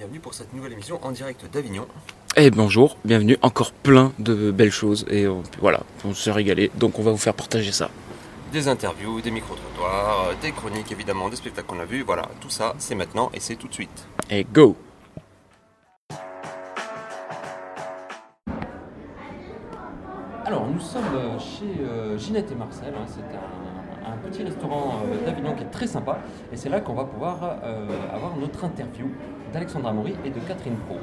bienvenue pour cette nouvelle émission en direct d'Avignon. Et bonjour, bienvenue, encore plein de belles choses et on- voilà, on s'est régalé, donc on va vous faire partager ça. Des interviews, des micro-trottoirs, des chroniques évidemment, des spectacles qu'on a vus, voilà, tout ça c'est maintenant et c'est tout de suite. Et go Alors nous sommes euh, chez euh, Ginette et Marcel, hein, c'est un, un petit restaurant euh, d'Avignon qui est très sympa et c'est là qu'on va pouvoir euh, avoir notre interview d'Alexandra Maury et de Catherine Pro.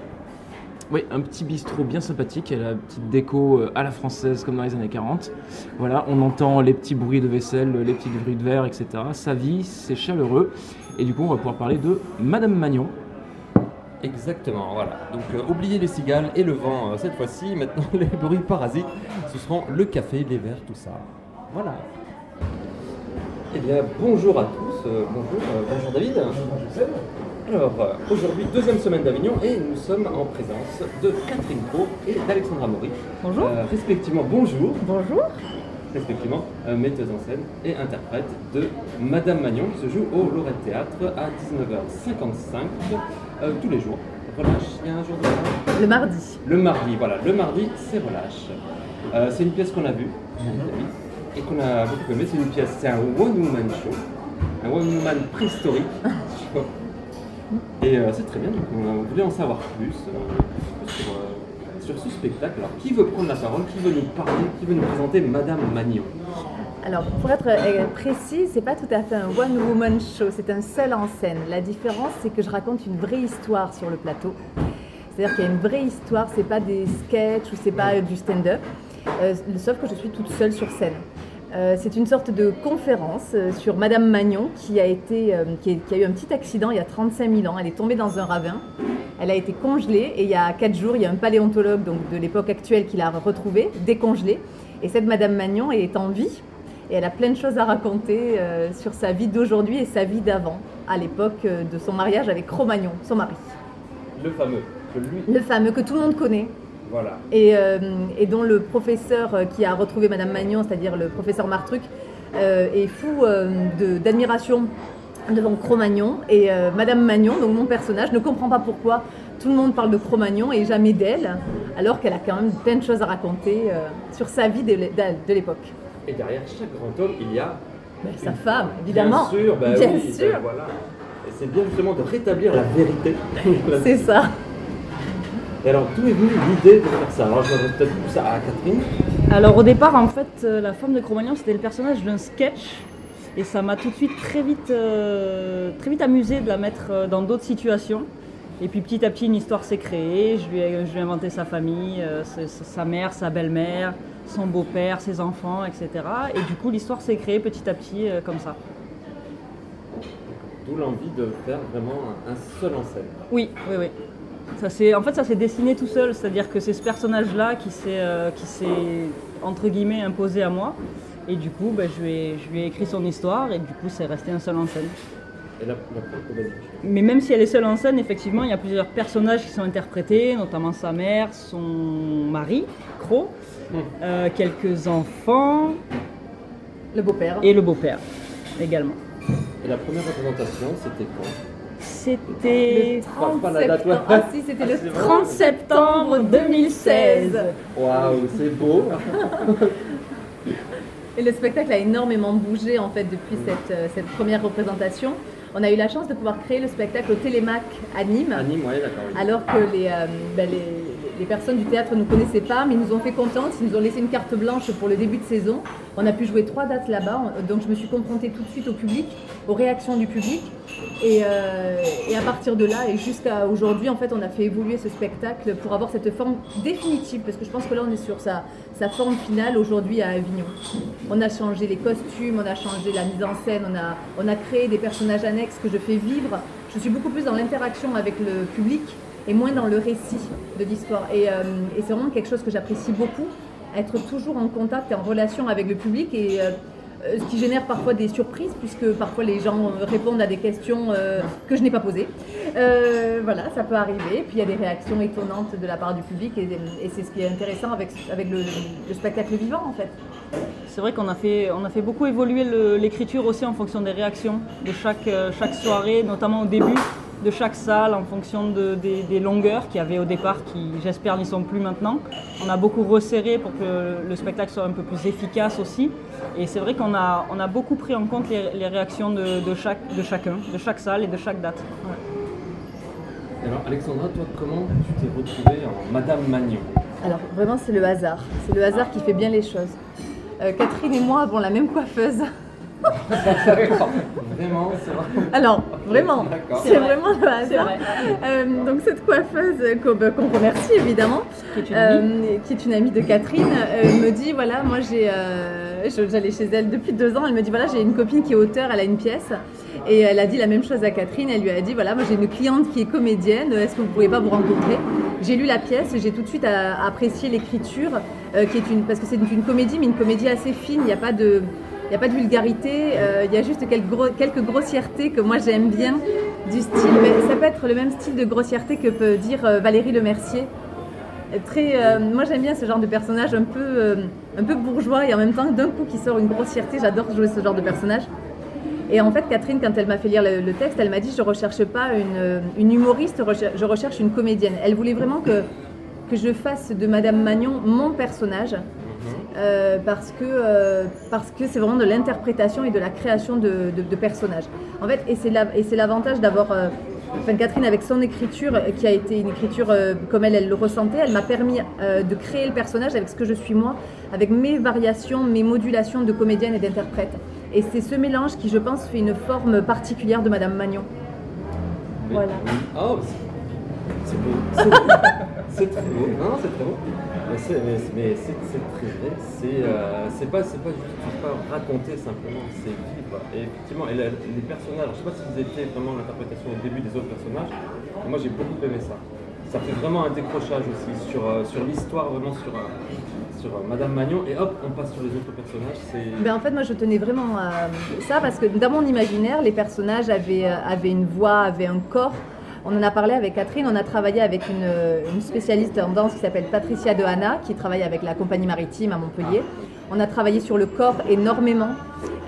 Oui, un petit bistrot bien sympathique, la petite déco euh, à la française comme dans les années 40. Voilà, on entend les petits bruits de vaisselle, les petits bruits de verre, etc. Ça vit, c'est chaleureux. Et du coup, on va pouvoir parler de Madame Magnon. Exactement, voilà. Donc euh, oubliez les cigales et le vent euh, cette fois-ci. Maintenant, les bruits parasites, ce seront le café, les verres, tout ça. Voilà. Eh bien, bonjour à tous. euh, bonjour, euh, bonjour David. Alors, euh, aujourd'hui, deuxième semaine d'Avignon et nous sommes en présence de Catherine Pro et d'Alexandra Maury. Bonjour. Euh, respectivement, bonjour. Bonjour. Respectivement, euh, metteuse en scène et interprète de Madame Magnon qui se joue au Lorette Théâtre à 19h55 euh, tous les jours. Relâche, il y a un jour de relâche Le mardi. Le mardi, voilà, le mardi c'est relâche. C'est une pièce qu'on a vue David, et qu'on a beaucoup aimé. C'est une pièce, c'est un one woman show, un one woman préhistorique. Et euh, c'est très bien, donc on voulait en savoir plus euh, sur, euh, sur ce spectacle. Alors qui veut prendre la parole, qui veut nous parler, qui veut nous présenter Madame Magnon? Alors, pour être euh, précis, c'est pas tout à fait un one woman show, c'est un seul en scène. La différence, c'est que je raconte une vraie histoire sur le plateau. C'est-à-dire qu'il y a une vraie histoire, c'est pas des sketchs ou c'est pas euh, du stand-up, euh, sauf que je suis toute seule sur scène. Euh, c'est une sorte de conférence euh, sur Madame Magnon qui a, été, euh, qui, est- qui a eu un petit accident il y a 35 000 ans. Elle est tombée dans un ravin. Elle a été congelée et il y a 4 jours, il y a un paléontologue donc, de l'époque actuelle qui l'a retrouvée, décongelée. Et cette Madame Magnon est en vie et elle a plein de choses à raconter euh, sur sa vie d'aujourd'hui et sa vie d'avant, à l'époque de son mariage avec Cro-Magnon, son mari. Le fameux, que lui, Le fameux que tout le monde connaît voilà. et, euh, et dont le professeur euh, qui a retrouvé Madame Magnon, c'est-à-dire le professeur Martruc, euh, est fou euh, d'admiration devant Cro-Magnon. Et Madame Magnon, donc mon personnage, ne comprend pas pourquoi tout le monde parle de Cro-Magnon et jamais d'elle, alors qu'elle a quand même plein de choses à raconter sur sa vie de l'é- de l'époque. Et derrière chaque grand homme, il y a Ben, Sa femme, évidemment. Bien sûr, bah Bien oui, sûr. bah voilà. Et c'est bien justement de rétablir la vérité. C'est ça. Et alors, d'où est venue l'idée de faire ça? Alors, je m'adresse peut-être plus ça à Catherine. Alors au départ, en fait, euh, la femme de Cro-Magnon, c'était le personnage d'un sketch. Et ça m'a tout de suite très vite, euh, très vite amusé de la mettre euh, dans d'autres situations. Et puis petit à petit, une histoire s'est créée. Je lui ai, je lui ai inventé sa famille, euh, sa- mère, sa belle-mère, son beau-père, ses enfants, etc. Et du coup, l'histoire s'est créée petit à petit euh, comme ça. D'où l'envie de faire vraiment un, un seul en scène. Oui, oui, oui. Ça s'est- en fait, ça s'est dessiné tout seul, c'est-à-dire que c'est ce personnage-là qui s'est, euh, qui s'est, entre guillemets, imposé à moi. Et du coup, ben, je, lui ai, je lui ai écrit son histoire et du coup, c'est resté un seul en scène. Et la. Mais même si elle est seule en scène, effectivement, il y a plusieurs personnages qui sont interprétés, notamment sa mère, son mari, Cro, euh, quelques enfants Le beau-père. et le beau-père également. Et la première représentation, c'était quoi C'était Le 30 Pas la date, septembre. ouais. Ah si, c'était Ah, le c'est 30 septembre 2016. Waouh, c'est beau Et le spectacle a énormément bougé en fait depuis cette, euh, cette première représentation. On a eu la chance de pouvoir créer le spectacle au Télémac à Nîmes, ouais, d'accord. oui. alors que les, euh, ben, les, les personnes du théâtre ne nous connaissaient pas, mais ils nous ont fait confiance, ils nous ont laissé une carte blanche pour le début de saison. On a pu jouer trois dates là-bas, on- donc je me suis confrontée tout de suite au public, aux réactions du public. Et, euh, et à partir de là, et jusqu'à aujourd'hui, en fait, on a fait évoluer ce spectacle pour avoir cette forme définitive, parce que je pense que là, on est sur sa, forme finale aujourd'hui à Avignon. On a changé les costumes, on a changé la mise en scène, on a créé des personnages annexes que je fais vivre. Je suis beaucoup plus dans l'interaction avec le public et moins dans le récit de l'histoire. Et, euh, et c'est vraiment quelque chose que j'apprécie beaucoup, être toujours en contact et en relation avec le public et euh, euh, ce qui génère parfois des surprises puisque parfois les gens répondent à des questions que je n'ai pas posées. Voilà, ça peut arriver. Puis il y a des réactions étonnantes de la part du public et, c'est ce qui est intéressant avec, avec le, le spectacle vivant en fait. C'est vrai qu'on a fait, on a fait beaucoup évoluer l'écriture aussi en fonction des réactions de chaque, chaque soirée, notamment au début. De chaque salle en fonction de- des, des longueurs qu'il y avait au départ, qui j'espère n'y sont plus maintenant. On a beaucoup resserré pour que le spectacle soit un peu plus efficace aussi. Et c'est vrai qu'on a, on a beaucoup pris en compte les, les réactions de, de chaque, de chacun, de chaque salle et de chaque date. Ouais. Alors Alexandra, toi comment tu t'es retrouvée en Madame Magnon? Alors vraiment c'est le hasard, c'est le hasard qui fait bien les choses. Euh, Catherine et moi avons la même coiffeuse. Vraiment, c'est vrai. Alors vraiment, c'est vraiment le hasard. vrai. Euh, donc cette coiffeuse qu'on bah, remercie évidemment, Qui est une amie. euh, qui est une amie de Catherine, euh, me dit voilà moi j'ai, euh, j'allais chez elle depuis deux ans, elle me dit voilà j'ai une copine qui est auteure, elle a une pièce et elle a dit la même chose à Catherine, elle lui a dit voilà moi j'ai une cliente qui est comédienne, est-ce que vous ne pourriez pas vous rencontrer? J'ai lu la pièce et j'ai tout de suite apprécié l'écriture euh, qui est une parce que c'est une, une comédie mais une comédie assez fine, il n'y a pas de n'y a pas de vulgarité, euh, il y a juste quelques, gros- quelques grossièretés que moi j'aime bien du style, mais ça peut être le même style de grossièreté que peut dire euh, Valérie Lemercier. Euh, Très, moi j'aime bien ce genre de personnage un peu, un peu bourgeois et en même temps d'un coup qui sort une grossièreté, j'adore jouer ce genre de personnage. Et en fait Catherine quand elle m'a fait lire le, texte, elle m'a dit je recherche pas une, une humoriste, je recherche une comédienne. Elle voulait vraiment que, que je fasse de Madame Magnon mon personnage. Euh, parce que euh, parce que c'est vraiment de l'interprétation et de la création de, de- de personnages. En fait, et c'est la- et c'est l'avantage d'avoir euh, enfin, Catherine avec son écriture qui a été une écriture euh, comme elle elle le ressentait, elle m'a permis euh, de créer le personnage avec ce que je suis moi, avec mes variations, mes modulations de comédienne et d'interprète. Et c'est ce mélange qui, je pense, fait une forme particulière de Madame Magnon. Voilà. Oh, c'est beau. C'est- très beau. Non, non, c'est très beau. Mais c'est mais c'est- très vrai. C'est euh, c'est pas, c'est pas juste pas raconter simplement, c'est vivre. Et effectivement, et les personnages, je sais pas s'ils étaient vraiment l'interprétation au début des autres personnages, mais moi j'ai beaucoup aimé ça. Ça fait vraiment un décrochage aussi sur, euh, sur l'histoire, vraiment sur, euh, sur Madame Magnon, et hop, on passe sur les autres personnages. Ben, en fait, moi, je tenais vraiment à ça parce que dans mon imaginaire, les personnages avaient, avaient une voix, avaient un corps. On en a parlé avec Catherine, on a travaillé avec une, euh, une spécialiste en danse qui s'appelle Patricia Dehana, qui travaille avec la compagnie maritime à Montpellier. On a travaillé sur le corps énormément.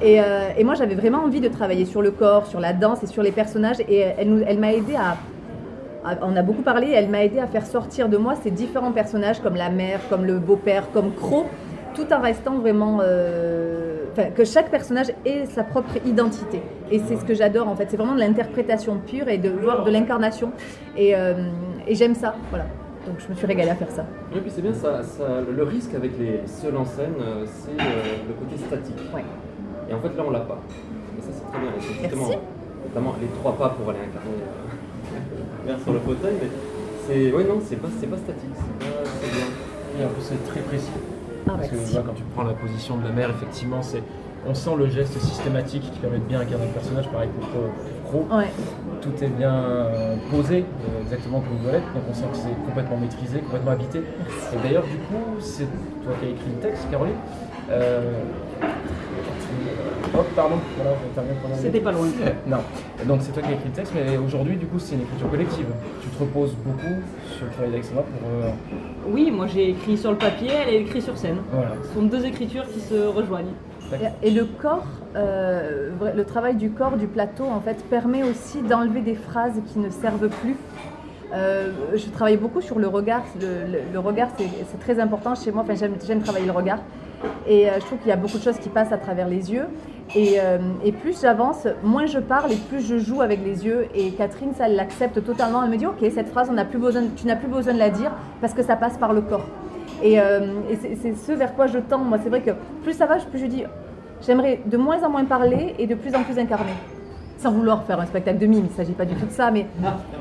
Et, euh, et moi, j'avais vraiment envie de travailler sur le corps, sur la danse et sur les personnages. Et elle, elle m'a aidé à, à- On a beaucoup parlé, elle m'a aidé à faire sortir de moi ces différents personnages comme la mère, comme le beau-père, comme Croc, tout en restant vraiment. euh, que chaque personnage ait sa propre identité. Et c'est ce que j'adore en fait, c'est vraiment de l'interprétation pure et de voir de l'incarnation. Et, euh, et j'aime ça, voilà. Donc je me suis régalée à faire ça. Et puis c'est bien, ça, ça- le risque avec les seuls en scène, euh, c'est euh, le côté statique. Ouais. Et en fait là on l'a pas. Et ça c'est très bien. Et c'est justement, Merci. notamment les trois pas pour aller incarner euh, sur le fauteuil, mais c'est. Ouais non, c'est pas, c'est pas statique, c'est pas- c'est bien. Et en plus, c'est très précis. Ah, Parce que voilà, quand tu prends la position de la mère, effectivement, c'est on sent le geste systématique qui permet de bien incarner le personnage. Pareil pour Pro. Pro. Ouais. Tout est bien euh, posé, euh, exactement comme il doit l'être. Donc on sent que c'est complètement maîtrisé, complètement habité. Et d'ailleurs, du coup, c'est toi qui as écrit le texte, Caroline. Euh, Pardon. C'était pas loin. Non, donc c'est toi qui as écrit le texte, mais aujourd'hui, du coup, c'est une écriture collective. Tu te reposes beaucoup sur le travail d'Alexandra pour. euh, Oui, moi j'ai écrit sur le papier, elle a écrit sur scène. voilà. Ce sont deux écritures qui se rejoignent. Et- le corps, euh, le travail du corps, du plateau, en fait, permet aussi d'enlever des phrases qui ne servent plus. Euh, je travaille beaucoup sur le regard. Le, le- le regard, c'est très important chez moi. Enfin, j'aime j'aime travailler le regard. Et euh, je trouve qu'il y a beaucoup de choses qui passent à travers les yeux. Et, euh, et plus j'avance, moins je parle et plus je joue avec les yeux. Et Catherine, ça, l'accepte totalement. Elle me dit Ok, cette phrase, on plus besoin, tu n'as plus besoin de la dire parce que ça passe par le corps. Et, euh, et c'est ce vers quoi je tends. Moi, c'est vrai que plus ça va, plus je dis J'aimerais de moins en moins parler et de plus en plus incarner. Sans vouloir faire un spectacle de mime, il ne s'agit pas du tout de ça, mais.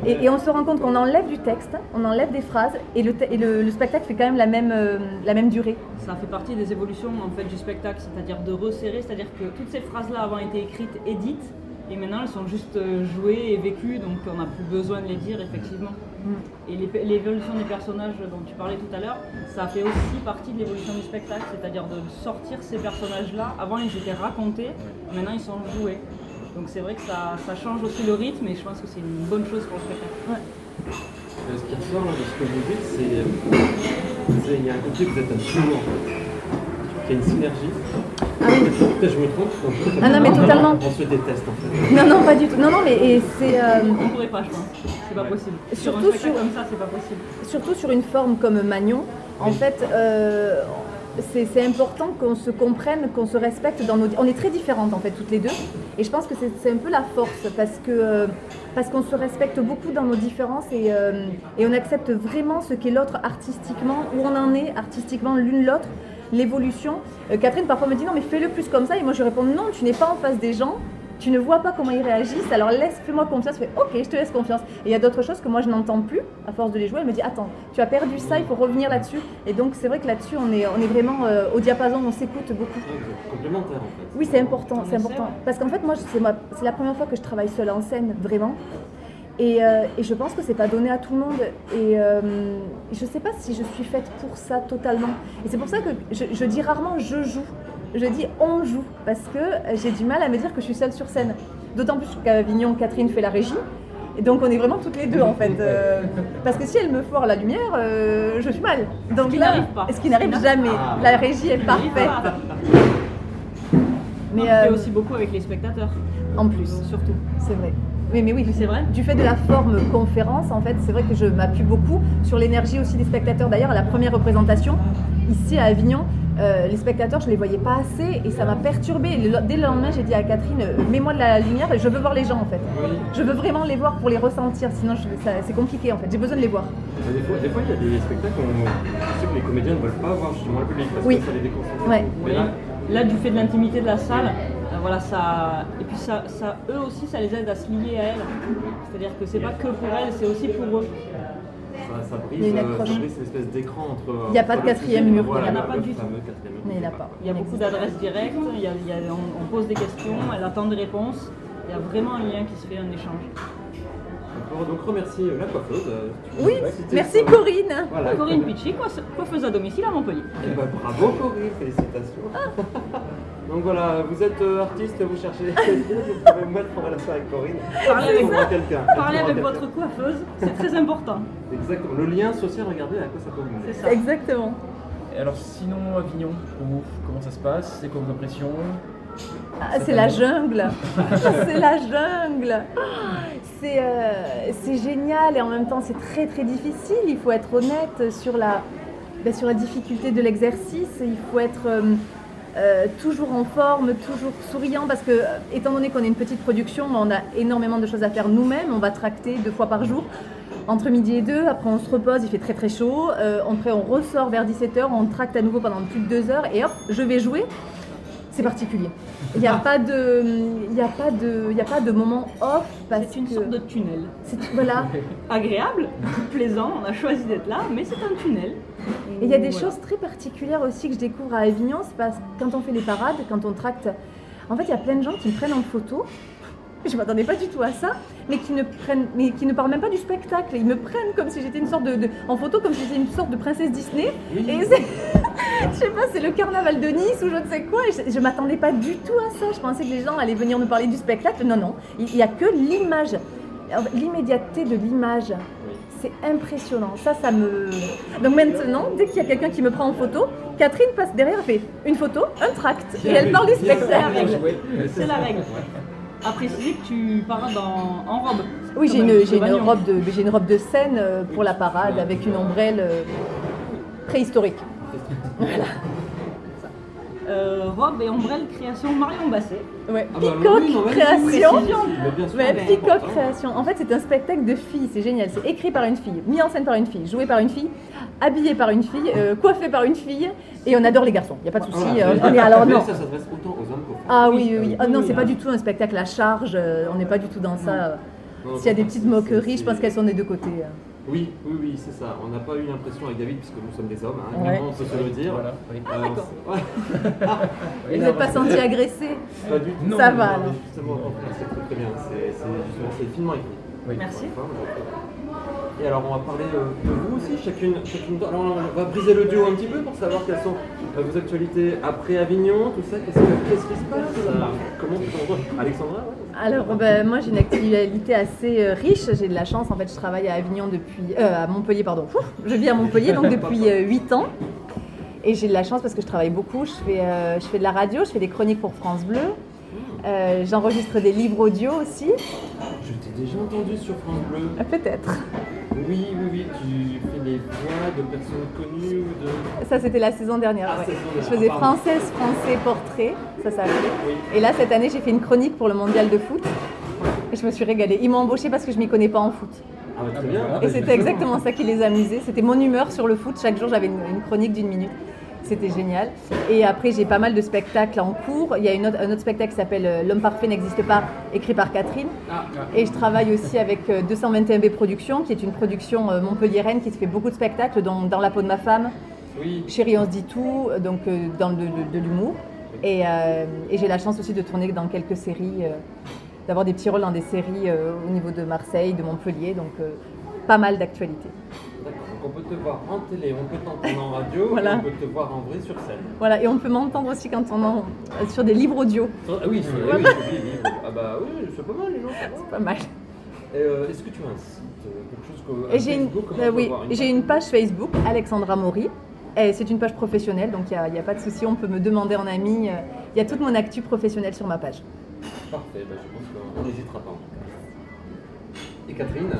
Et, et on se rend compte qu'on enlève du texte, on enlève des phrases, et le, te- et le, le spectacle fait quand même la même, euh, la même durée. Ça fait partie des évolutions en fait du spectacle, c'est-à-dire de resserrer, c'est-à-dire que toutes ces phrases-là avant été écrites et dites, et maintenant elles sont juste euh, jouées et vécues, donc on n'a plus besoin de les dire effectivement. Et les- l'évolution des personnages dont tu parlais tout à l'heure, ça fait aussi partie de l'évolution du spectacle, c'est-à-dire de sortir ces personnages-là. Avant ils étaient racontés, maintenant ils sont joués. Donc c'est vrai que ça, ça change aussi le rythme et je pense que c'est une bonne chose pour le spectacle. Euh, Ce qui ressort de ce que vous dites, c'est. euh, c'est- Il y a un côté que vous êtes un duo en fait. Qu'il y a une synergie. Peut-être je me trompe. on- Ah non, mais totalement. On se déteste en fait. Non, non, pas du tout. Non, non, mais c'est euh, On pourrait pas, je pense. C'est pas possible. Sur un Surtout sur- comme ça, c'est pas possible. surtout sur une forme comme Magnon. En fait, euh, c'est important qu'on se comprenne, qu'on se respecte dans nos. On est très différentes en fait toutes les deux, et je pense que c'est un peu la force parce euh, parce qu'on se respecte beaucoup dans nos différences et, euh, et on accepte vraiment ce qu'est l'autre artistiquement, où on en est artistiquement l'une l'autre, l'évolution. Euh, Catherine parfois me dit non mais fais-le plus comme ça et moi je réponds non, tu n'es pas en face des gens. Tu ne vois pas comment ils réagissent, alors laisse, fais-moi confiance, fais ok, je te laisse confiance. Et il y a d'autres choses que moi je n'entends plus à force de les jouer. Elle me dit attends, tu as perdu ça, il faut revenir là-dessus. Et donc c'est vrai que là-dessus on est, on est vraiment euh, au diapason, on s'écoute beaucoup. Complémentaire en fait. Oui, c'est important, c'est important. Parce qu'en fait, moi, c'est la première fois que je travaille seule en scène, vraiment. Et, euh, et je pense que c'est pas donné à tout le monde. Et euh, je sais pas si je suis faite pour ça totalement. Et c'est pour ça que je, je dis rarement je joue. Je dis on joue. Parce que j'ai du mal à me dire que je suis seule sur scène. D'autant plus qu'à Avignon, Catherine fait la régie. Et donc on est vraiment toutes les deux en fait. Euh, parce que si elle me foire la lumière, euh, je suis mal. Donc qui là, n'arrive pas. Ce qui n'arrive Ce qui jamais. Ah. La régie est parfaite. Mais on fait euh, aussi beaucoup avec les spectateurs, en plus. surtout. C'est vrai. Oui, mais oui, C'est vrai Du fait de la forme conférence, en fait, c'est vrai que je m'appuie beaucoup sur l'énergie aussi des spectateurs. D'ailleurs, à la première représentation, ici à Avignon, euh, les spectateurs, je les voyais pas assez et ça m'a perturbée. Le- Dès le lendemain, j'ai dit à Catherine, euh, mets-moi de la lumière et je veux voir les gens en fait. Je veux vraiment les voir pour les ressentir, sinon c'est compliqué en fait. J'ai besoin de les voir. Des fois, des fois, il y a des spectacles où je sais que les comédiens ne veulent pas voir justement le public parce Oui. que ça les déconcentre. Ouais. Mais Oui. là, Là, du fait de l'intimité de la salle, euh, voilà, ça, et puis ça, ça, eux aussi, ça les aide à se lier à elle. C'est-à-dire que c'est pas que pour elle, c'est aussi pour eux. Ça, ça Il y a brise, une euh, accroche. ça brise cette espèce d'écran entre. Il y a pas de quatrième mur, voilà, il y en a pas du tout. il n'y en a pas. Il y a beaucoup d'adresses directes, il y a- il y a- on, on pose des questions, elle attend des réponses. Il y a vraiment un lien qui se fait, un échange. On peut donc remercier euh, la coiffeuse. euh, Oui, merci Corinne. Voilà. Corinne Picci, coiffeuse à domicile à Montpellier. Eh ben, bravo Corinne, félicitations. Donc voilà, vous êtes euh, artiste, vous cherchez quelqu'un, vous pouvez me mettre en relation avec Corinne. Parlez avec, quelqu'un. parlez avec votre coiffeuse, c'est très important. Exactement. Le lien social, regardez à quoi ça peut mener. C'est ça. Exactement. Et alors sinon Avignon, pour vous, comment ça se passe? C'est quoi vos impressions? Ah, c'est la jungle. c'est la jungle. C'est euh, c'est génial et en même temps c'est très très difficile. Il faut être honnête sur la, ben, sur la difficulté de l'exercice. Il faut être euh, euh, toujours en forme, toujours souriant parce que euh, étant donné qu'on est une petite production, on a énormément de choses à faire nous-mêmes. On va tracter deux fois par jour. Entre midi et deux, après on se repose, il fait très très chaud. Euh, après on ressort vers 17h, on tracte à nouveau pendant plus de deux heures et hop, je vais jouer. C'est particulier. Il n'y a pas de, y a pas de, il y a pas de moment off C'est une que sorte de tunnel. c'est voilà. Agréable, plaisant, on a choisi d'être là, mais c'est un tunnel. Et il y a des Voilà. choses très particulières aussi que je découvre à Avignon, c'est parce que quand on fait les parades, quand on tracte, en fait il y a plein de gens qui me prennent en photo. Je m'attendais pas du tout à ça, mais qui ne prennent, mais qui ne parlent même pas du spectacle. Ils me prennent comme si j'étais une sorte de, de- en photo, comme si j'étais une sorte de princesse Disney. Et c'est, je sais pas, c'est le carnaval de Nice ou je ne sais quoi. Et je, je m'attendais pas du tout à ça. Je pensais que les gens allaient venir me parler du spectacle. Non, non, il n'y a que l'image, l'immédiateté de l'image. C'est impressionnant. Ça, ça me. Donc maintenant, dès qu'il y a quelqu'un qui me prend en photo, Catherine passe derrière, elle fait une photo, un tract, et elle parle du spectacle. C'est la règle. À préciser que tu parades en, en robe. Oui, j'ai une, un j'ai une robe de, j'ai une robe de scène euh, pour la parade avec une ombrelle euh, préhistorique. Euh, robe et ombrelle création Marion Basset. Ouais. Ah bah, Peacock oui, non, mais création. précision. Mais bien sûr. Ouais, mais Peacock création. En fait, c'est un spectacle de filles, c'est génial. C'est écrit par une fille, mis en scène par une fille, joué par une fille, habillé par une fille, euh, coiffé par une fille, et on adore les garçons. Il n'y a pas de souci. Voilà. euh, est alors Mais non. ça s'adresse autant aux hommes qu'aux femmes. Ah oui, oui, oui. Ah non, c'est pas oui. du tout un spectacle à charge. euh, On n'est pas du tout dans ça. S'il y a des petites moqueries, je pense qu'elles sont des deux côtés. Oui, oui, oui, c'est ça. On n'a pas eu l'impression avec David, puisque nous sommes des hommes, hein, Ouais. on peut se le dire. Voilà, oui. Euh, d'accord. ouais, Vous n'êtes pas senti agressé pas du tout. Non, Ça non, va Non, Justement, c'est très très bien. C'est c'est- justement, c'est finement écrit. Oui. Merci. Et alors, on va parler euh, de vous aussi, chacune, chacune. Alors, on va briser le duo un petit peu pour savoir quelles sont euh, vos actualités après Avignon, tout ça. Qu'est-ce que- qu'est-ce qui se passe Comment Alexandra ouais Alors, ben, moi, j'ai une actualité assez euh, riche. J'ai de la chance. En fait, je travaille à Avignon depuis. euh, à Montpellier, pardon. Ouf, je vis à Montpellier, donc depuis 8 ans. Et j'ai de la chance parce que je travaille beaucoup. Je fais, euh, je fais de la radio, je fais des chroniques pour France Bleu. Euh, J'enregistre des livres audio aussi. Je t'ai déjà entendu sur France Bleu. Euh, Peut-être. Oui, oui, oui, tu fais les voix de personnes connues ou de. Ça, c'était la saison dernière. Ah, ouais. saison dernière, Je faisais pardon. française, français, portrait. Ça s'appelait. Oui. Et là, cette année, j'ai fait une chronique pour le mondial de foot. Et je me suis régalée. Ils m'ont embauchée parce que je m'y connais pas en foot. Ah, bah, très bien. Et c'était exactement ça qui les amusait. C'était mon humeur sur le foot. Chaque jour, j'avais une, une chronique d'une minute. C'était génial. Et après, j'ai pas mal de spectacles en cours. Il y a une autre- un autre spectacle qui s'appelle euh, L'homme parfait n'existe pas, écrit par Catherine. Ah, ah. Et je travaille aussi avec euh, 221B Productions, qui est une production euh, montpelliéraine qui se fait beaucoup de spectacles, dont Dans la peau de ma femme, Oui. Chérie, on se dit tout, euh, donc euh, dans le- de, de l'humour. Et, euh, et j'ai la chance aussi de tourner dans quelques séries, euh, d'avoir des petits rôles dans des séries euh, au niveau de Marseille, de Montpellier, donc euh, pas mal d'actualités. Donc on peut te voir en télé, on peut t'entendre en radio, Voilà. on peut te voir en vrai sur scène. Voilà, et on peut m'entendre aussi quand on en, euh, sur des livres audio, Ah oui, c'est oui, oui, oui. Ah bah oui, c'est pas mal les gens, va. pas mal. Euh, Est-ce que tu as un site, euh, quelque chose que. J'ai une, euh, oui, page Facebook, Alexandra Maury. C'est une page professionnelle, donc il n'y a, pas de souci, on peut me demander en ami. Il y a toute mon actu professionnelle sur ma page. Parfait, bah, je pense qu'on n'hésitera pas Catherine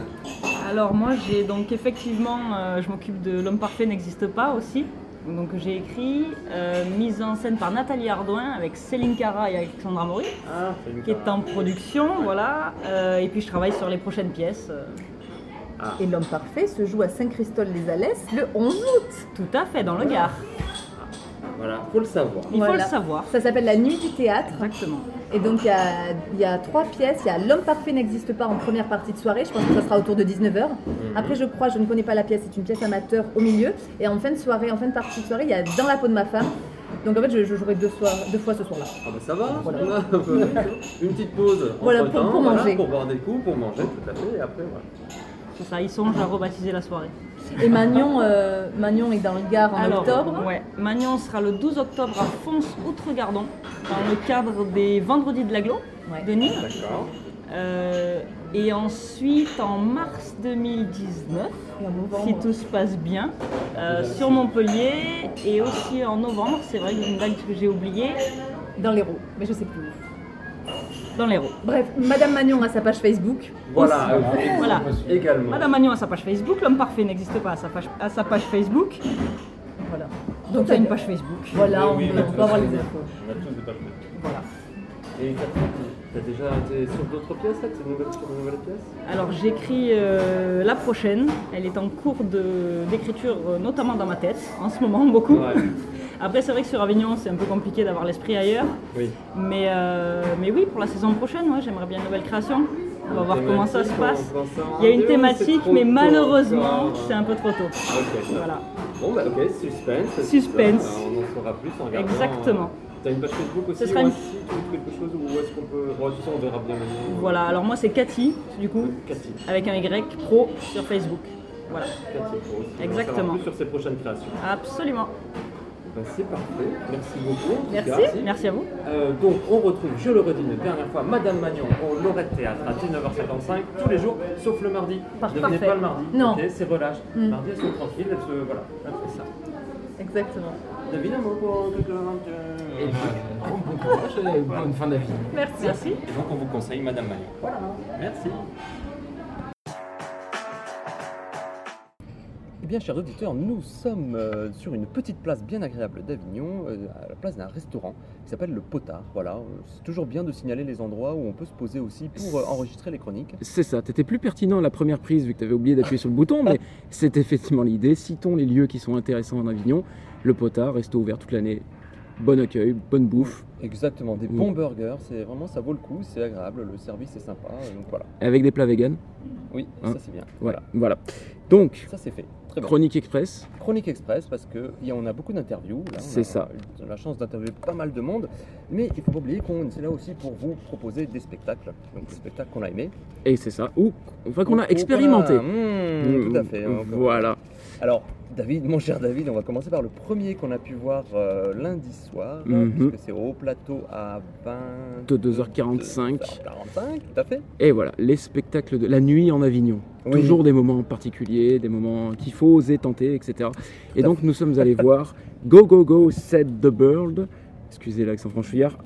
Alors moi j'ai donc effectivement, euh, je m'occupe de L'homme parfait n'existe pas aussi. Donc j'ai écrit, euh, mise en scène par Nathalie Ardouin avec Céline Cara et Alexandra Maury, Ah, qui est en production, voilà. Euh, et puis je travaille sur les prochaines pièces. euh, Et L'homme parfait se joue à Saint-Christol-les-Alès le 11 août. tout à fait, dans le Gard. Voilà, faut le savoir. Il faut le savoir. Ça s'appelle La Nuit du théâtre. Exactement. Et donc il y a, il y a trois pièces. Il y a L'homme parfait n'existe pas en première partie de soirée. Je pense que ça sera autour de 19h. Après, je crois, je ne connais pas la pièce. C'est une pièce amateur au milieu. Et en fin de soirée, en fin de partie de soirée, il y a Dans la peau de ma femme. Donc en fait, je, je jouerai deux, fois ce soir-là. Ah bah ça va, Voilà. on a un peu- une petite pause. Voilà, pour manger. pour boire des coups, pour manger, tout à fait, et après voilà. C'est ça, ils songent à rebaptiser la soirée. Et Magnon, euh, Magnon est dans le Gard en Alors, octobre. ouais, Magnon sera le 12 octobre à Fons-Outre-Gardon, dans le cadre des Vendredis de l'Aglo Ouais. de Nîmes. D'accord. Euh, et ensuite, en mars 2019, Et en novembre. si tout se passe bien, euh, sur Montpellier et aussi en novembre, c'est vrai que une date que j'ai oubliée, Dans l'Hérault, mais je sais plus où. Dans l'Hérault. Bref, Madame Magnon a sa page Facebook. Voilà, euh, Voilà. également. Madame Magnon a sa page Facebook, l'homme parfait n'existe pas à sa page, à sa page Facebook. Voilà. Donc il y a une page Facebook. Voilà, on, Oui, peut, on avoir les infos. On a tous des pages Facebook. Voilà. Et t'as déjà été sur d'autres pièces là, sur de nouvelles pièces Alors j'écris euh, la prochaine, elle est en cours d'écriture, euh, notamment dans ma tête, en ce moment beaucoup. Ouais. Après c'est vrai que sur Avignon c'est un peu compliqué d'avoir l'esprit ailleurs, Oui. mais, euh, mais oui pour la saison prochaine ouais, j'aimerais bien une nouvelle création. On va voir comment ça se passe. Il y a une thématique mais malheureusement c'est un peu trop tôt. Voilà. Bon bah ok, suspense. Suspense. On en saura plus en regardant. Exactement. Euh, T'as une page Facebook aussi Ce sera ou un une- site ou quelque chose où est-ce qu'on peut. Bon, tout ça on verra bien maintenant. Voilà, alors moi c'est Cathy du coup, Cathy. avec un Y pro sur Facebook. Voilà, Cathy Pro aussi. Exactement. plus sur ses prochaines créations. absolument. Bah, c'est parfait. Merci beaucoup. Merci. Merci à vous. Euh, donc on retrouve, je le redis une dernière fois, Madame Magnon au Lorette Théâtre à 19h55 tous les jours, sauf le mardi. Par- ne venez parfait. pas le mardi. Non. c'est relâche. Mm. Mardi elles sont tranquilles, elles se voilà, elles font ça. Exactement. David, un mot pour quelques Et non, bon courage et bonne fin d'avis. Merci. Merci. Et donc on vous conseille Madame Magnon. Voilà, merci. Eh bien, chers auditeurs, nous sommes euh, sur une petite place bien agréable d'Avignon, euh, à la place d'un restaurant qui s'appelle le Potard. Voilà, euh, c'est toujours bien de signaler les endroits où on peut se poser aussi pour euh, enregistrer les chroniques. C'est ça, t'étais plus pertinent à la première prise vu que t'avais oublié d'appuyer sur le bouton, mais c'est effectivement l'idée. Citons les lieux qui sont intéressants en Avignon. Le Potard, resto ouvert toute l'année. Bon accueil, bonne bouffe, Exactement, des bons burgers, c'est vraiment ça vaut le coup, c'est agréable, le service est sympa, euh, donc voilà. avec des plats vegan. Oui, Hein. ça c'est bien. Voilà, voilà. Donc, Ça c'est fait. Très bien. Chronique Express, Chronique Express parce que y a- on a beaucoup d'interviews. on C'est a ça. eu la chance d'interviewer pas mal de monde, mais il faut pas oublier qu'on est là aussi pour vous proposer des spectacles, donc des spectacles qu'on a aimés, et c'est ça, ou enfin qu'on a expérimenté. a- Mmh, tout à fait. hein, Voilà. Alors, David, mon cher David, on va commencer par le premier qu'on a pu voir euh, lundi soir, Mhm. puisque c'est au plateau à 20... 22h45. 45, tout à fait. Et voilà, les spectacles de la nuit en Avignon. Oui. Toujours des moments particuliers, des moments qu'il faut oser tenter, etc. Et donc nous sommes allés voir Go Go Go Said the Bird, excusez l'accent franchouillard,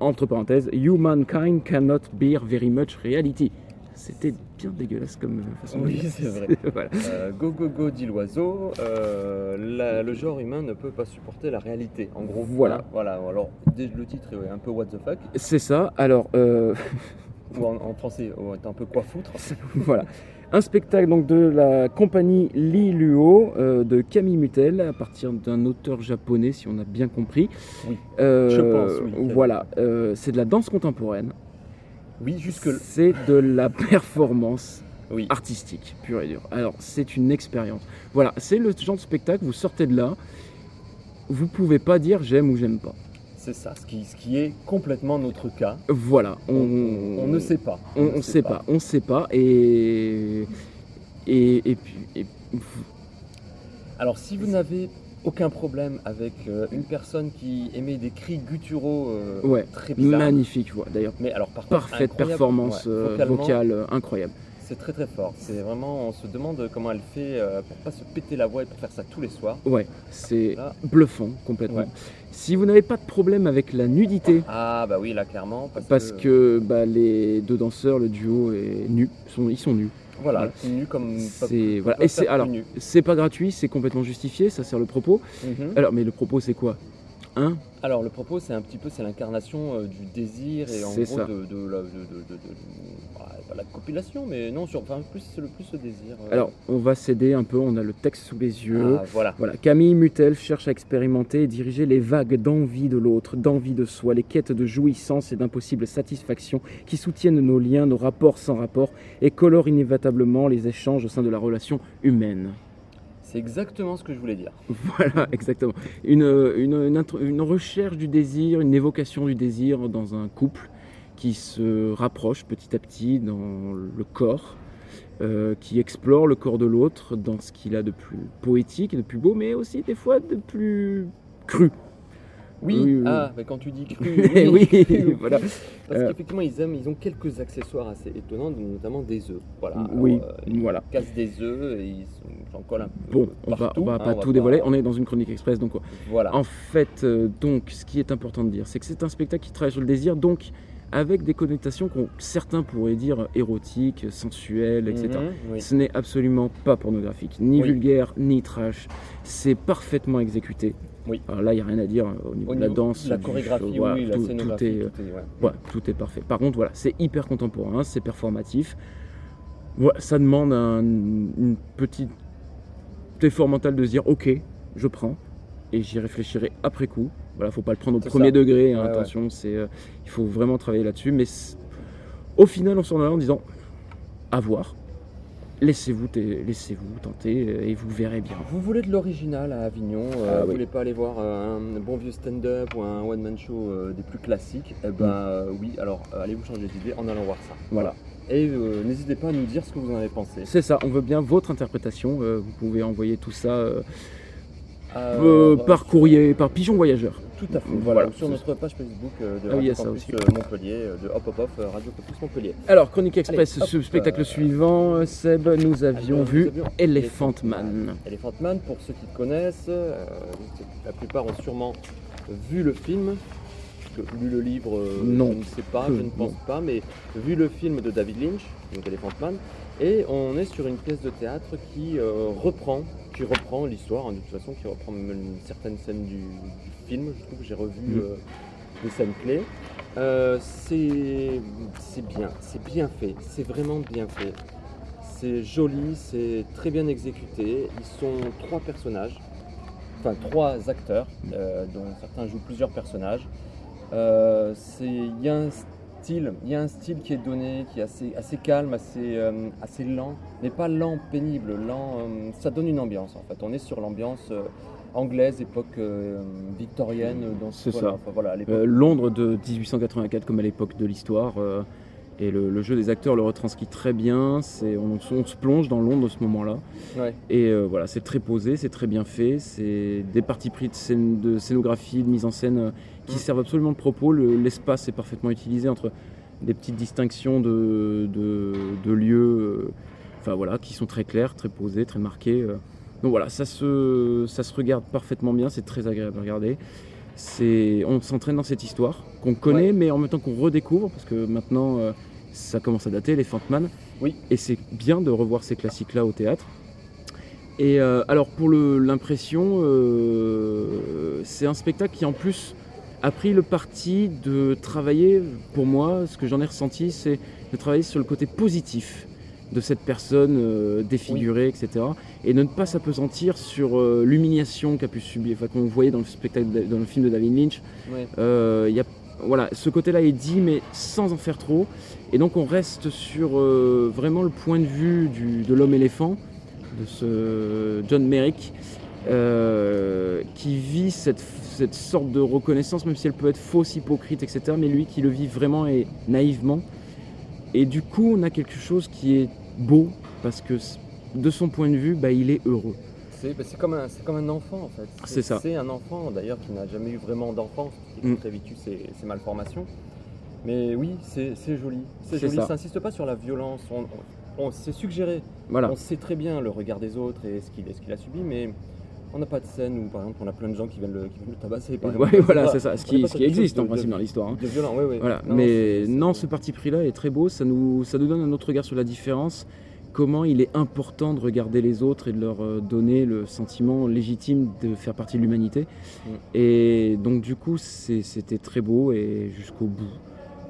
entre parenthèses, Humankind cannot bear very much reality. C'était bien dégueulasse comme façon Oui, de dire. c'est vrai. voilà. Euh, go go go dit l'oiseau, euh, la- le genre humain ne peut pas supporter la réalité. En gros, Voilà. voilà. Alors, le titre est un peu what the fuck, C'est ça, alors euh, ou en, en français, oh, est un peu quoi foutre. voilà. Un spectacle donc de la compagnie Liluo euh, de Camille Mutel à partir d'un auteur japonais si on a bien compris. Oui, Euh, je pense, oui. Voilà, euh, c'est de la danse contemporaine. Oui, jusque C'est de la performance Oui. artistique pure et dure. Alors c'est une expérience. Voilà, c'est le genre de spectacle, vous sortez de là, vous pouvez pas dire j'aime ou j'aime pas. C'est ça, ce qui, ce qui est complètement notre cas. Voilà, on, On, on ne sait pas. on, ne sait pas, on sait pas et et, et puis et- Alors, si vous n'avez aucun problème avec euh, une personne qui émet des cris gutturaux euh, ouais, très bizarres, magnifique, voilà. D'ailleurs, mais alors par parfaite incroyable, performance ouais, euh, vocale incroyable. C'est très très fort. C'est vraiment, on se demande comment elle fait pour pas se péter la voix et pour faire ça tous les soirs. Ouais, c'est bluffant complètement. Ouais. Si vous n'avez pas de problème avec la nudité, Ah bah oui, là clairement, parce, parce que bah, les deux danseurs, le duo est nu, sont, ils sont nus. Voilà, nu comme C'est pas- voilà. Et c'est alors, c'est pas gratuit, c'est complètement justifié, ça sert le propos. Mhm. Alors, mais le propos c'est quoi? Alors le propos, c'est un petit peu, c'est l'incarnation euh, du désir et en C'est gros ça. de, de la, de, de- de- de- ah, pas la copulation, mais non, sur, enfin plus c'est le plus le désir. euh. Alors, on va céder un peu. On a le texte sous les yeux. Ah, voilà. Voilà, Camille Mutel cherche à expérimenter et diriger les vagues d'envie de l'autre, d'envie de soi, les quêtes de jouissance et d'impossible satisfaction qui soutiennent nos liens, nos rapports sans rapport et colorent inévitablement les échanges au sein de la relation humaine. C'est exactement ce que je voulais dire. Voilà, exactement. Intro- une recherche du désir, une évocation du désir dans un couple qui se rapproche petit à petit dans le corps, euh, qui explore le corps de l'autre dans ce qu'il a de plus poétique et de plus beau, mais aussi des fois de plus cru. Oui, Oui, oui, ah, quand tu dis cru, Oui, voilà. Parce Euh. qu'effectivement, ils aiment, ils ont quelques accessoires assez étonnants, notamment des œufs. Voilà. Alors, Oui, euh, ils voilà. cassent des œufs et ils sont- j'en colle un peu. Bon, on va, on va hein, pas on va tout dévoiler, on est dans une chronique express, donc Voilà. En fait, euh, donc, ce qui est important de dire, c'est que c'est un spectacle qui travaille sur le désir, donc avec des connotations qu'on certains pourraient dire érotiques, sensuelles, etc. Mhm, oui. Ce n'est absolument pas pornographique, ni Oui. vulgaire, ni trash. C'est parfaitement exécuté. Oui. Alors là, il n'y a rien à dire euh, au niveau Au de la danse, la chorégraphie, show, oui, voilà, la tout, tout scénographie, est, euh, tout est- ouais. ouais, tout est parfait. Par contre, voilà, c'est hyper contemporain, c'est performatif. Voilà, ça demande un une petite effort mental de se dire, ok, je prends et j'y réfléchirai après coup. Voilà, faut pas le prendre au premier ça. degré. hein, Ouais, ouais. attention, c'est, euh, il faut vraiment travailler là-dessus. Mais au final, on s'en allait en disant, à voir. Laissez-vous, t- laissez-vous tenter euh, et vous verrez bien. Vous voulez de l'original à Avignon, euh, Ah, vous oui. voulez pas aller voir un bon vieux stand-up ou un one-man show euh, des plus classiques? Eh ben Mm. euh, oui, alors euh, allez vous changer d'idée en allant voir ça. Voilà. Et euh, n'hésitez pas à nous dire ce que vous en avez pensé. C'est ça, on veut bien votre interprétation. euh, vous pouvez envoyer tout ça euh, Euh, euh, par courrier, par pigeon voyageur. Tout à fait. Voilà. Sur notre page Facebook euh, de Ah oui, Radio a ça Campus euh, Montpellier, euh, de Hop Hop Hop Radio Campus Montpellier. Alors, Chronique Express, Allez, ce spectacle euh, suivant, Seb, nous avions Alors, vu nous avions Elephant Man. Elephant Man, pour ceux qui connaissent, euh, la plupart ont sûrement vu le film. Lu le livre, euh, Non. je ne sais pas, je ne pense non. pas, mais vu le film de David Lynch, donc Elephant Man, et on est sur une pièce de théâtre qui reprend, qui reprend l'histoire, hein, de toute façon, qui reprend même une certaine scène du, du film. Je trouve que j'ai revu Mhm. euh, des scènes clés. Euh, c'est c'est bien, c'est bien fait, c'est vraiment bien fait. C'est joli, c'est très bien exécuté. Ils sont trois personnages, enfin trois acteurs, euh, dont certains jouent plusieurs personnages. Euh, c'est- Il y a un style, il y a un style qui est donné, qui est assez, assez calme, assez, euh, assez lent, mais pas lent pénible. Lent, euh, ça donne une ambiance en fait. On est sur l'ambiance euh, anglaise, époque victorienne. C'est voilà, ça. enfin, voilà, Londres de 1884, comme à l'époque de l'histoire. Et le, le jeu des acteurs le retranscrit très bien. C'est, on, on se plonge dans l'ombre de ce moment-là. Ouais. Et euh, voilà, c'est très posé, c'est très bien fait. C'est des parties pris de, scénographie, de mise en scène euh, qui servent absolument de propos. Le- l'espace est parfaitement utilisé entre des petites distinctions de, de- de lieux, euh, voilà, qui sont très clairs, très posés, très marqués. euh. Donc voilà, ça se, ça se regarde parfaitement bien. C'est très agréable à regarder. On s'entraîne dans cette histoire qu'on connaît, mais en même temps qu'on redécouvre parce que maintenant euh, ça commence à dater, les Man. Oui. Et c'est bien de revoir ces classiques-là au théâtre. Et euh, alors pour l'impression, euh, c'est un spectacle qui en plus a pris le parti de travailler, pour moi, ce que j'en ai ressenti, c'est de travailler sur le côté positif de cette personne euh, défigurée, etc. Et de ne pas s'apesantir sur euh, l'humiliation qu'a pu subir, enfin, qu'on voyait dans le spectacle, de- dans le film de David Lynch. Ouais. Euh, y a, voilà, ce côté-là est dit, mais sans en faire trop. Et donc on reste sur euh, vraiment le point de vue du- de l'homme éléphant, de ce John Merrick, euh, qui vit cette, cette sorte de reconnaissance, même si elle peut être fausse, hypocrite, etc. Mais lui qui le vit vraiment et naïvement. Et du coup, on a quelque chose qui est beau, parce que de son point de vue, bah, il est heureux. C'est bah, comme, un- comme un enfant en fait. C'est ça. C'est un enfant d'ailleurs qui n'a jamais eu vraiment d'enfance, qui Mm. a ses, ses malformations. Mais oui, c'est joli. C'est joli. ça. N'insiste pas sur la violence. On, on, on s'est suggéré. Voilà. On sait très bien le regard des autres et ce qu'il a subi, mais on n'a pas de scène où par exemple on a plein de gens qui viennent le, qui viennent le tabasser. Par exemple. Ouais, voilà, c'est ça, ce qui, ce qui existe en principe de- dans l'histoire. hein. Violent, oui, oui. Voilà, Non, mais non, ce parti pris-là est très beau, ça nous, ça nous donne un autre regard sur la différence, comment il est important de regarder les autres et de leur euh, donner le sentiment légitime de faire partie de l'humanité. Mm. Et donc du coup, c'était très beau et jusqu'au bout.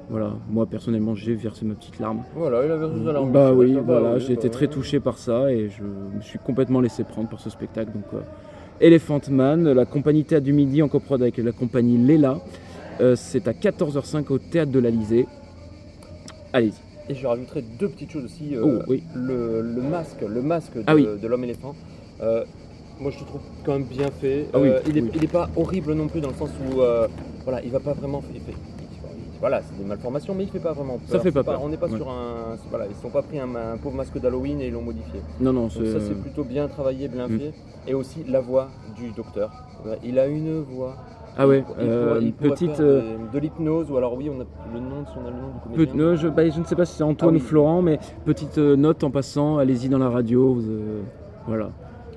Voilà, moi personnellement, j'ai versé ma petite larme. Voilà, il avait raison, alors, Bah c'est oui, voilà, oui, j'ai été bah très touché par ça et je me suis complètement laissé prendre par ce spectacle. Donc, euh, Elephant Man, la compagnie Théâtre du Midi en coprod avec la compagnie Léla. Euh, c'est à 14h05 au Théâtre de l'Alizé. Allez-y. Et je rajouterai deux petites choses aussi. euh, Oh, oui. le, le masque, le masque de, Ah oui. de l'homme éléphant. moi, je le trouve quand même bien fait. Ah oui, il, est, oui. il est pas horrible non plus dans le sens où, voilà, il va pas vraiment. il fait- voilà, c'est des malformations, mais il fait pas vraiment peur. Ça fait pas peur. On n'est pas Ouais. sur un. Voilà, ils sont pas pris un, un pauvre masque d'Halloween et ils l'ont modifié. Non, non, c'est. ça, c'est plutôt bien travaillé, bien Mm. fait. Et aussi la voix du docteur. Il a une voix. Ah ouais, Il euh, il pourrait petite. euh, de, l'hypnose, ou alors oui, on a le nom de son on a le nom du comédien. Pe- euh, je, bah, je ne sais pas si c'est Antoine Ah oui. ou Florent, mais petite euh, note en passant, allez-y dans la radio. vous, voilà.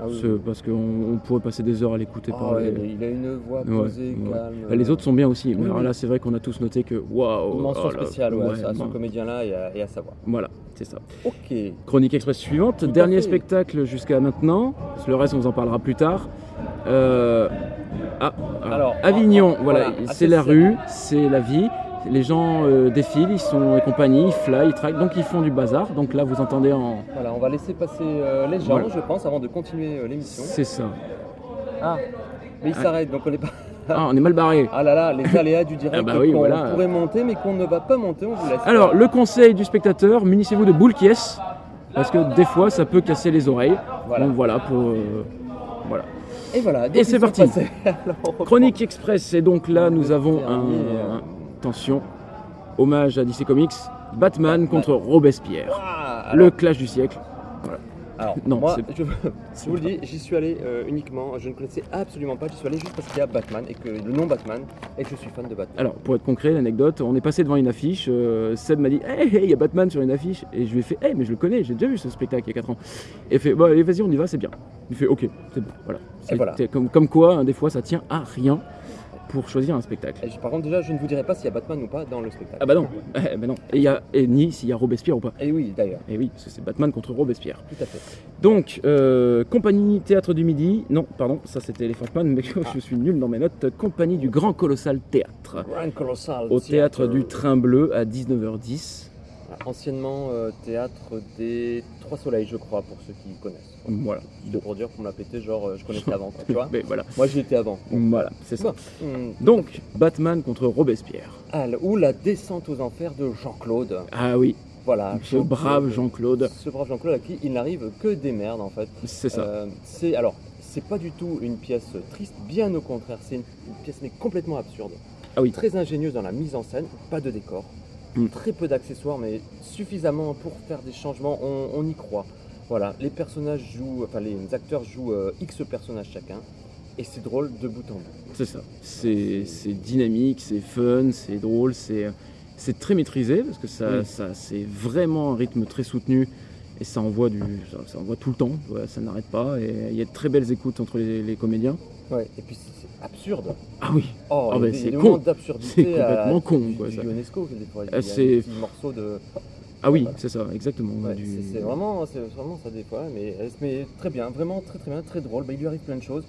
Ah oui. Parce qu'on on pourrait passer des heures à l'écouter Ah parler. ouais, il a une voix posée, ouais. calme. Les autres sont bien aussi, mais oui, alors oui. là c'est vrai qu'on a tous noté que waouh. Mention oh spéciale à ce comédien-là et, à- et à sa voix. Voilà, c'est ça. Ok. Chronique Express suivante, Tout dernier spectacle jusqu'à maintenant. Le reste on vous en parlera plus tard. Euh, Ah, ah, Alors, Avignon, en- en- voilà, voilà, c'est la rue, c'est la vie. Les gens euh, défilent, ils sont et compagnie, ils fly, ils traquent, donc ils font du bazar. Donc là vous entendez en. Voilà, on va laisser passer euh, les gens, Voilà. je pense, avant de continuer euh, l'émission. C'est ça. Ah, mais il Ah. s'arrête, donc on n'est pas. Ah, on est mal barré. Ah là là, les aléas du direct Ah bah oui, qu'on voilà. pourrait monter, mais qu'on ne va pas monter, on vous laisse. Alors, le conseil du spectateur, munissez-vous de boules qui est, parce que des fois ça peut casser les oreilles. Voilà. Donc voilà pour. voilà. Et voilà, Et ils c'est parti. Alors. Chronique Express, et donc là nous avons un. Attention, hommage à DC Comics, Batman contre Robespierre. Ah, Le clash du siècle. alors, non, moi, je, je vous le dis, j'y suis allé euh, uniquement, je ne connaissais absolument pas, j'y suis allé juste parce qu'il y a Batman et que le nom Batman, et que je suis fan de Batman. Alors, pour être concret, l'anecdote, on est passé devant une affiche. euh, Seb m'a dit Hey, hey, il y a Batman sur une affiche. Et je lui ai fait Hey, mais je le connais, j'ai déjà vu ce spectacle il y a 4 ans. Et il fait Bon, allez, vas-y, on y va, c'est bien. Il fait Ok, c'est bon. Voilà. C'est- voilà. comme quoi, hein, des fois, ça tient à rien pour choisir un spectacle. Et par contre, déjà, je ne vous dirai pas s'il y a Batman ou pas dans le spectacle. Ah bah non, eh, bah non. Et, il y a, et ni s'il y a Robespierre ou pas. Et oui, d'ailleurs, Et oui, parce que c'est Batman contre Robespierre. tout à fait. Donc, euh, compagnie Théâtre du Midi. Non, pardon, ça c'était Elephant Man, mais je suis nul dans mes notes. Compagnie du Grand Colossal Théâtre. Grand Colossal. Au théâtre du Train Bleu à 19h10. Anciennement euh, théâtre des Trois Soleils, je crois, pour ceux qui connaissent. Voilà. Pour dire qu'on me l'a pété, genre euh, je connaissais avant, quoi, tu vois. Mais voilà. Moi j'y étais avant. Voilà, c'est ça. Bon. Hum, Donc, Batman contre Robespierre. ah, ou la descente aux enfers de Jean-Claude. Ah oui, Voilà. ce brave Jean-Claude. Ce brave Jean-Claude à qui il n'arrive que des merdes en fait. C'est ça. Euh, c'est alors, c'est pas du tout une pièce triste, bien au contraire, c'est une, une pièce mais complètement absurde. Ah oui. Très ingénieuse dans la mise en scène, pas de décor. Mm. Mm. Très peu d'accessoires, mais suffisamment pour faire des changements. On, on y croit. Voilà, les personnages jouent, enfin les acteurs jouent euh, X personnages chacun, et c'est drôle de bout en bout. C'est ça. C'est c'est dynamique, c'est fun, c'est drôle, c'est c'est très maîtrisé parce que ça, Oui. ça c'est vraiment un rythme très soutenu et ça envoie du ça, ça envoie tout le temps. Ouais, ça n'arrête pas et il y a de très belles écoutes entre les, les comédiens. Ouais, et puis c'est absurde. Ah oui. Oh, Ah des- c'est con. d'absurdité. C'est complètement à- con, du- quoi, du ça. Ionesco, des fois. Il y a c'est- des petits morceaux de. Ah oui, c'est ça, exactement. Ouais, Du- c'est- vraiment, ça des fois, mais, mais très bien, vraiment très très bien, très drôle. Bah, il lui arrive plein de choses.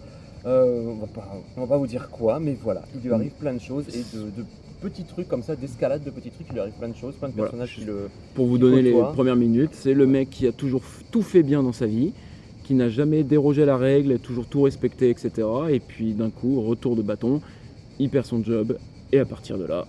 Euh, on, va pas, on va pas vous dire quoi, mais voilà, il Mm. lui arrive plein de choses et de, de petits trucs comme ça, d'escalade de petits trucs, il lui arrive plein de choses, plein de Voilà. personnages qui le. Pour vous donner les premières minutes, c'est le mec qui a toujours tout fait bien dans sa vie, qui n'a jamais dérogé à la règle, toujours tout respecté, etc. Et puis d'un coup, retour de bâton, il perd son job, et à partir de là,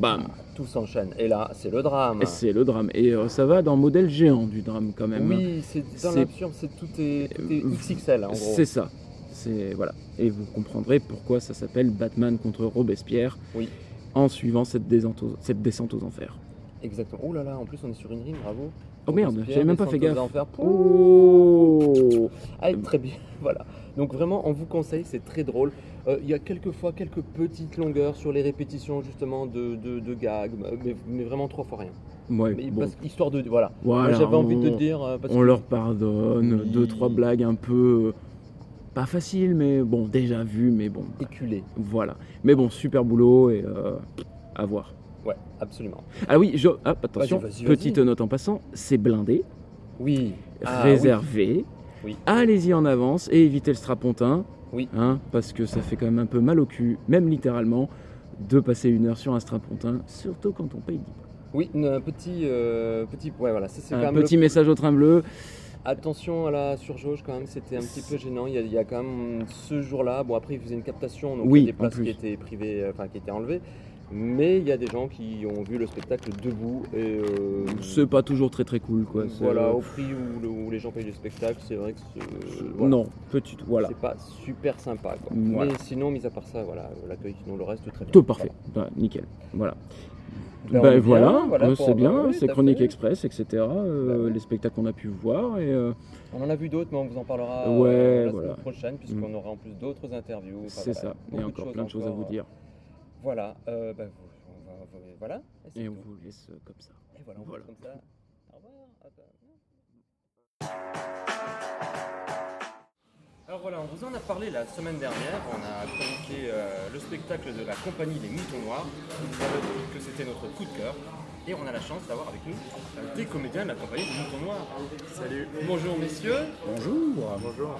bam, Tout s'enchaîne. Et là, c'est le drame. c'est le drame. Et euh, ça va dans le modèle géant du drame quand même. Oui, c'est dans C'est- l'absurde, c'est tout est, tout est Euh, XXL en gros. C'est ça. C'est voilà. Et vous comprendrez pourquoi ça s'appelle Batman contre Robespierre. Oui. En suivant cette descente aux, cette descente aux enfers. Exactement. Oh là là, en plus on est sur une rime, bravo. Oh merde, j'avais même pas fait gaffe. enfers. Oh Ah, très bien, voilà. Donc vraiment, on vous conseille, c'est très drôle. Euh, Il y a quelques fois quelques petites longueurs sur les répétitions justement de, de, de gags, mais, mais vraiment trois fois rien. Ouais, Mais bon. parce- histoire de voilà. J'avais envie de on- dire euh, parce on que- leur pardonne Oui. deux trois blagues un peu euh, pas faciles mais bon déjà vues mais bon éculé. voilà mais bon super boulot et euh, à voir Ouais, absolument. ah oui je ah, attention petite note en passant c'est blindé Oui. Ah, réservé Oui. allez-y en avance et évitez le strapontin Oui. hein, parce que ça fait quand même un peu mal au cul même littéralement de passer une heure sur un strapontin surtout quand on paye 10 Oui, un petit, euh, petit, ouais voilà, ça c'est quand un même petit le- message au train bleu Attention à la surjauge quand même, c'était un petit peu gênant. Il y a, il y a quand même ce jour-là, bon après ils faisaient une captation, donc Oui, il y a des places qui étaient privées, euh, enfin qui étaient enlevées. Mais il y a des gens qui ont vu le spectacle debout et euh, c'est pas toujours très très cool quoi voilà au prix où, le- où les gens payent le spectacle, c'est vrai que c'est voilà. non petite voilà c'est pas super sympa. Quoi. Voilà. Mais sinon, mis à part ça, voilà, l'accueil, sinon le reste très bien. Tout parfait, Bah, nickel. Voilà. Ben, Ben voilà, euh, c'est bien, oui, c'est Chronique fait. Express, etc. euh, Ben, Les spectacles qu'on a pu voir et euh, On en a vu d'autres, mais on vous en parlera Ouais, euh, la voilà. semaine prochaine, puisqu'on aura en plus d'autres interviews. Enfin, c'est voilà, ça. Il y a encore plein de choses à vous dire. Voilà, euh, ben, vous- on va- on va- voilà. Et on vous laisse euh, comme ça. Et voilà, on Voilà. comme ça. Au revoir. Alors voilà, on vous en a parlé la semaine dernière. On a chroniqué euh, le spectacle de la compagnie Les Moutons Noirs. Vous savez que c'était notre coup de cœur. Et on a la chance d'avoir avec nous euh, des comédiens de la compagnie des Moutons Noirs. Salut. Bonjour messieurs. Bonjour. Bonjour.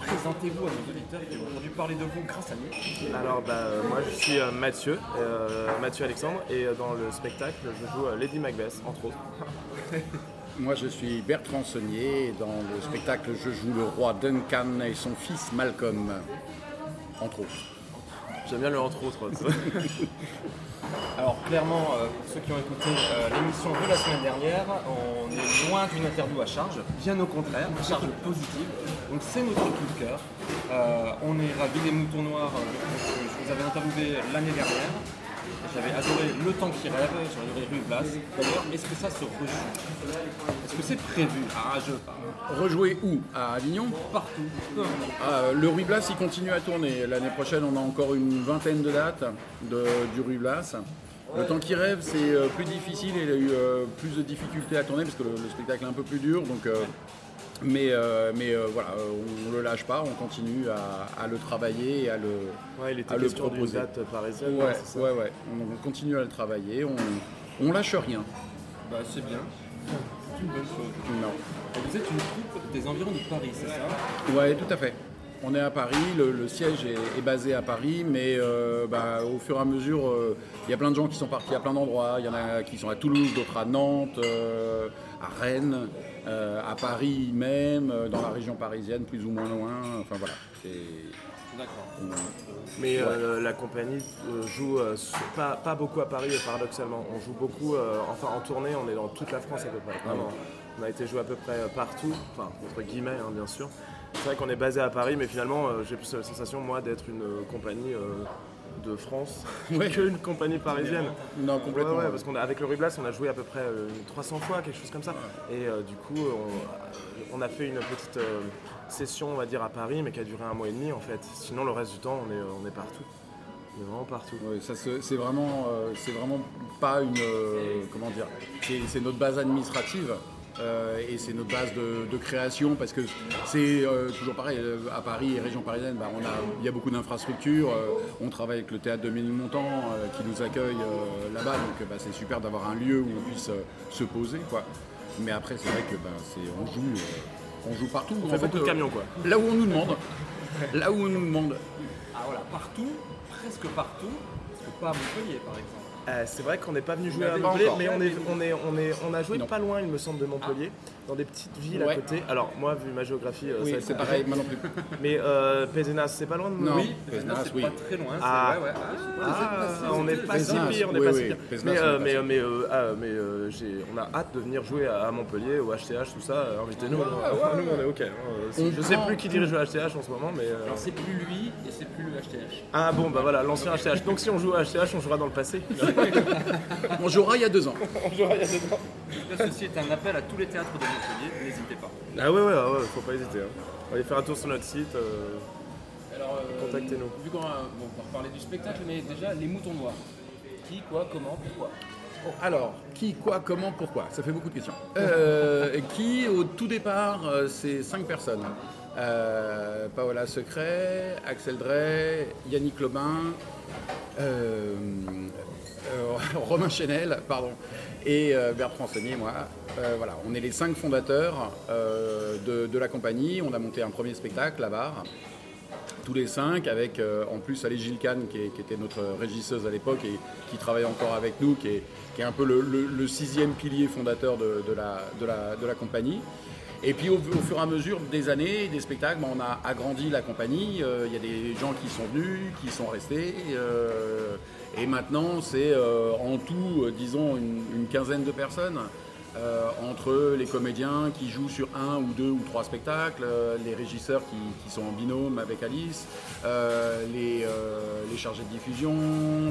Présentez-vous à nos auditeurs qui ont entendu parler de vous grâce à nous. Alors bah, euh, moi je suis euh, Mathieu, euh, Mathieu Alexandre, et dans le spectacle je joue Lady Macbeth, entre autres. Moi, je suis Bertrand Saunier. et Dans le spectacle, je joue le roi Duncan et son fils Malcolm, entre autres. J'aime bien le entre autres. Alors clairement, euh, ceux qui ont écouté euh, l'émission de la semaine dernière, on est loin d'une interview à charge, bien au contraire, à charge positive. Donc c'est notre coup de cœur. Euh, on est ravis des moutons noirs. je vous avais interviewé l'année dernière. J'avais adoré Le Temps qui rêve, j'avais adoré Rue Blas. D'ailleurs, est-ce que ça se rejoue Est-ce que c'est prévu? Ah, je parle. Rejouer où? À Avignon? Partout. Ah, Le Ruy Blas, il continue à tourner. L'année prochaine, on a encore une vingtaine de dates de- du Ruy Blas. Le temps qui rêve, c'est euh, plus difficile et il a eu euh, plus de difficultés à tourner parce que le, le spectacle est un peu plus dur. Donc, euh, mais euh, mais euh, voilà, on ne le lâche pas, on continue à, à le travailler et à le, Ouais, il était à le proposer. date parisienne. Ouais, ça ouais, ouais. On, on continue à le travailler, on, on lâche rien. Bah, c'est bien. C'est une bonne chose. Non. Et Vous êtes une troupe des environs de Paris, c'est ça? Ouais, tout à fait. On est à Paris, le, le siège est, est basé à Paris, mais euh, bah, au fur et à mesure, euh, il y a plein de gens qui sont partis à plein d'endroits. Il y en a qui sont à Toulouse, d'autres à Nantes, euh, à Rennes, euh, à Paris même, euh, dans la région parisienne, plus ou moins loin. Enfin voilà. D'accord. on- Mais euh, la compagnie joue euh, pas, pas beaucoup à Paris, paradoxalement. On joue beaucoup, euh, enfin en tournée, on est dans toute la France à peu près. Vraiment. On a été joué à peu près partout, enfin entre guillemets hein, bien sûr. C'est vrai qu'on est basé à Paris, mais finalement euh, j'ai plus la sensation moi d'être une euh, compagnie euh, de France Ouais. qu'une compagnie parisienne. Non, complètement. ouais, parce qu'avec le Rublas, on a joué à peu près euh, 300 fois, quelque chose comme ça. Et euh, du coup, on, on a fait une petite euh, session, on va dire, à Paris, mais qui a duré un mois et demi en fait. Sinon, le reste du temps, on est, on est partout. On est vraiment partout. Ça c'est vraiment, euh, c'est vraiment pas une, euh, comment dire, c'est notre base administrative. Euh, et c'est notre base de, de création parce que c'est euh, toujours pareil euh, à Paris et région parisienne bah, on a, il y a beaucoup d'infrastructures euh, on travaille avec le théâtre de Ménilmontant euh, qui nous accueille euh, là-bas. Donc bah, c'est super d'avoir un lieu où on puisse euh, se poser quoi. Mais après c'est vrai que bah, c'est, on joue euh, on joue partout. On fait beaucoup de camions, quoi. là où on nous demande. Là où on nous demande. Ah voilà, partout, presque partout, parce que pas à Montpellier par exemple. Euh, c'est vrai qu'on n'est pas venu jouer à Montpellier, mais on, est, on, est, on, est, on a joué Non. pas loin, il me semble, de Montpellier, dans des petites villes Ouais. à côté. Alors, moi, vu ma géographie, euh, ça oui être c'est pareil moi non plus Mais euh, Pézenas, c'est pas loin de Non. nous oui, Pézenas, c'est oui. pas très loin. Ah. ouais, ouais. Ah, on n'est pas si pire, on n'est oui, pas si pire. Pézenas, Mais, on euh, mais, euh, mais, euh, ah, mais euh, j'ai- on a hâte de venir jouer à, à Montpellier, au HTH, tout ça. Invitez-nous. Nous, on est OK. hein. Je sais plus qui dirige le HTH en ce moment, mais. Alors c'est plus lui et c'est plus le HTH. Ah bon, bah voilà, l'ancien HTH. Donc si on joue à HTH, on jouera dans le passé. on jouera il y a deux ans on jouera il y a deux ans. En tout cas, ceci est un appel à tous les théâtres de Montpellier, n'hésitez pas. Ah ouais, ouais, ouais, faut pas hésiter. hein. On va aller faire un tour sur notre site. euh, Alors, euh, Contactez-nous. Vu qu'on va, bon, on va reparler du spectacle, mais déjà, les moutons noirs. Qui, quoi, comment, pourquoi? Alors, qui, quoi, comment, pourquoi? Ça fait beaucoup de questions. Euh, qui, au tout départ, euh, c'est cinq personnes. Euh, Paola Secret, Axel Drey, Yannick Lobin, euh, Romain Chenel, pardon, et euh, Bertrand Saunier, moi. Euh, voilà, on est les cinq fondateurs euh, de, la compagnie. On a monté un premier spectacle, La Barre tous les cinq, avec euh, en plus Ali Gilles qui, était notre régisseuse à l'époque et qui travaille encore avec nous, qui est, un peu le, sixième pilier fondateur de la compagnie. Et puis au, fur et à mesure des années, des spectacles, ben, on a agrandi la compagnie. Euh, Il y a des gens qui sont venus, qui sont restés. euh, et maintenant, c'est euh, en tout, disons, une, quinzaine de personnes. Entre les comédiens qui jouent sur un ou deux ou trois spectacles, les régisseurs qui, sont en binôme avec Alice, les, chargés de diffusion,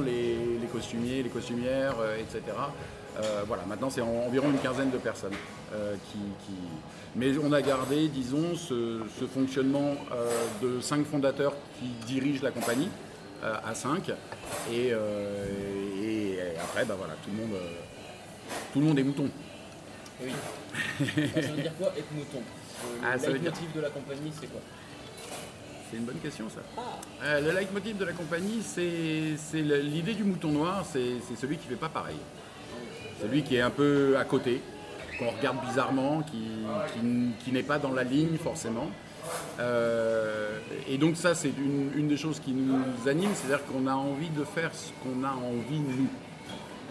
les, costumiers, les costumières, etc. Euh, voilà, maintenant c'est en- environ une quinzaine de personnes euh, qui, qui- Mais on a gardé, disons, ce, ce fonctionnement euh, de cinq fondateurs qui dirigent la compagnie à cinq. Et, euh, et après, bah voilà, tout le monde, euh, tout le monde est mouton. Oui. ça veut dire quoi être mouton? Euh, Ah, Le dire- leitmotiv de la compagnie, c'est quoi? C'est une bonne question ça. Euh, le leitmotiv de la compagnie, c'est l'idée du mouton noir, c'est c'est celui qui fait pas pareil. Celui qui est un peu à côté, qu'on regarde bizarrement, qui, n'est pas dans la ligne forcément. Euh, et donc ça, c'est une, des choses qui nous anime, c'est-à-dire qu'on a envie de faire ce qu'on a envie nous.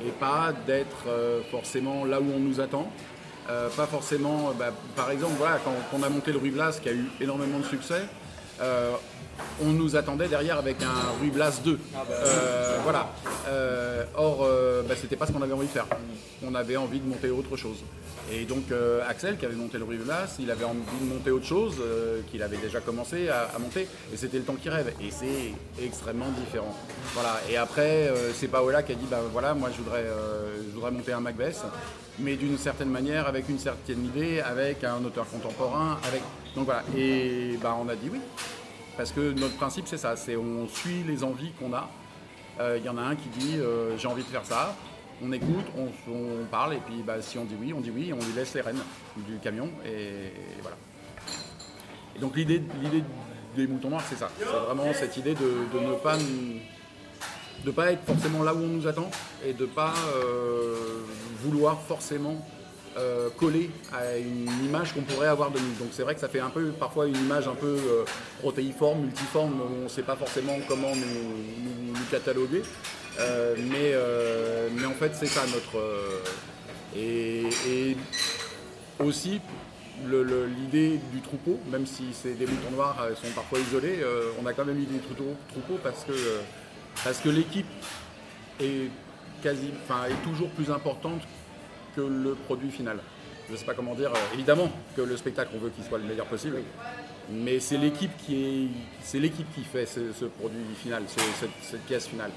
Et pas d'être euh, forcément là où on nous attend. Euh, pas forcément, bah, par exemple, voilà, quand, on a monté le Rue Blas, qui a eu énormément de succès, on nous attendait derrière avec un Rue Blas 2. Euh, voilà. Euh, or, euh, bah, c'était pas ce qu'on avait envie de faire. On avait envie de monter autre chose. Et donc, euh, Axel, qui avait monté le Rue Blas, il avait envie de monter autre chose, qu'il avait déjà commencé à, à monter, et c'était le temps qui rêve. Et c'est extrêmement différent. Voilà. Et après, c'est Paola qui a dit, bah voilà, moi je voudrais, je voudrais monter un Macbeth, mais d'une certaine manière, avec une certaine idée, avec un auteur contemporain, avec. Donc voilà. Et bah, on a dit oui. Parce que notre principe, c'est ça, c'est on suit les envies qu'on a. Euh, Il y en a un qui dit euh, j'ai envie de faire ça. On écoute, on, parle, et puis bah, si on dit oui, on dit oui, et on lui laisse les rênes du camion, et, voilà. Et donc l'idée, des moutons noirs, c'est ça. C'est vraiment cette idée de, ne pas de pas être forcément là où on nous attend et de pas euh, vouloir forcément euh, coller à une image qu'on pourrait avoir de nous. Donc c'est vrai que ça fait un peu parfois une image un peu euh, protéiforme, multiforme, on ne sait pas forcément comment nous, cataloguer. Euh, mais, mais en fait c'est ça notre... et, aussi l'idée du troupeau, même si c'est des moutons noirs sont parfois isolés, on a quand même l'idée du troupeau, parce que, parce que l'équipe est, quasi, est toujours plus importante que le produit final. Je ne sais pas comment dire, euh, évidemment que le spectacle, on veut qu'il soit le meilleur possible, Mais c'est l'équipe qui est, l'équipe qui fait ce, produit final, ce- cette, pièce finale.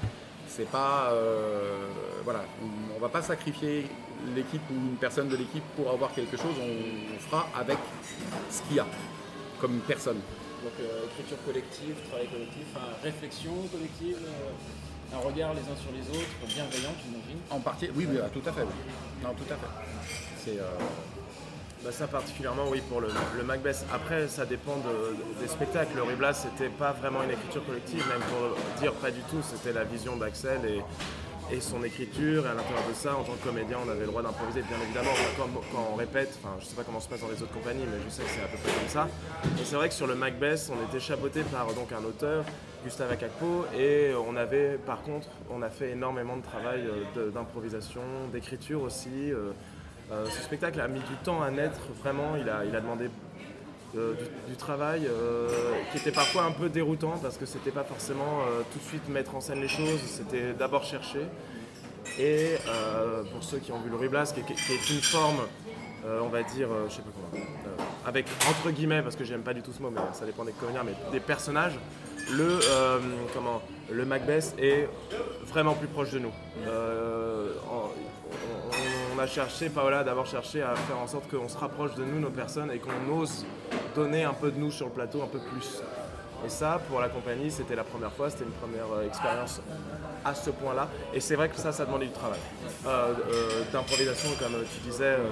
C'est pas, euh, voilà, on, on va pas sacrifier l'équipe ou une personne de l'équipe pour avoir quelque chose. On, fera avec ce qu'il y a comme personne. Donc euh, écriture collective, travail collectif, réflexion collective, un regard les uns sur les autres, bienveillant j'imagine. En partie, oui, oui, tout à fait. oui. Non, tout à fait. C'est, euh, Bah, ça particulièrement oui pour le, le Macbeth. Après ça dépend de- des spectacles. Le Riblas c'était pas vraiment une écriture collective, même pour dire pas du tout, c'était la vision d'Axel et, et son écriture. Et à l'intérieur de ça, en tant que comédien, on avait le droit d'improviser bien évidemment. Enfin, quand, quand on répète, enfin je sais pas comment se passe dans les autres compagnies, mais je sais que c'est à peu près comme ça. Et c'est vrai que sur le Macbeth, on était chapeauté par donc un auteur, Gustave Akakpo, et on avait par contre, on a fait énormément de travail euh, d'improvisation, d'écriture aussi. euh, euh, ce spectacle a mis du temps à naître, vraiment, il a, demandé du, travail qui était parfois un peu déroutant parce que c'était pas forcément tout de suite mettre en scène les choses, c'était d'abord chercher. Et pour ceux qui ont vu le Riblas, qui est une forme, euh, on va dire, euh, je sais pas comment, euh, avec entre guillemets, parce que j'aime pas du tout ce mot, mais ça dépend des comédiens, mais des personnages, le, comment, le Macbeth est vraiment plus proche de nous. On a cherché, Paola a d'abord cherché à faire en sorte qu'on se rapproche de nous, nos personnes, et qu'on ose donner un peu de nous sur le plateau, un peu plus. Et ça, pour la compagnie, c'était la première fois, c'était une première euh, expérience à ce point-là. Et c'est vrai que ça, ça demandait du travail. Euh, euh, D'improvisation, comme tu disais, euh,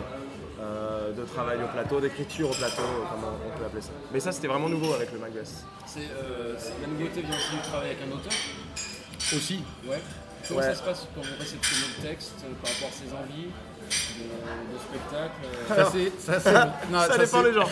euh, de travail au plateau, d'écriture au plateau, euh, comme on, on peut appeler ça. Mais ça, c'était vraiment nouveau avec le Macbeth. Euh, la nouveauté vient aussi du travail avec un auteur? Aussi. Ouais. Comment Ouais. ça se passe quand vous réceptionnez le texte euh, par rapport à ses envies? Euh, Ça, c'est, ça, c'est- non, ça, dépend des gens.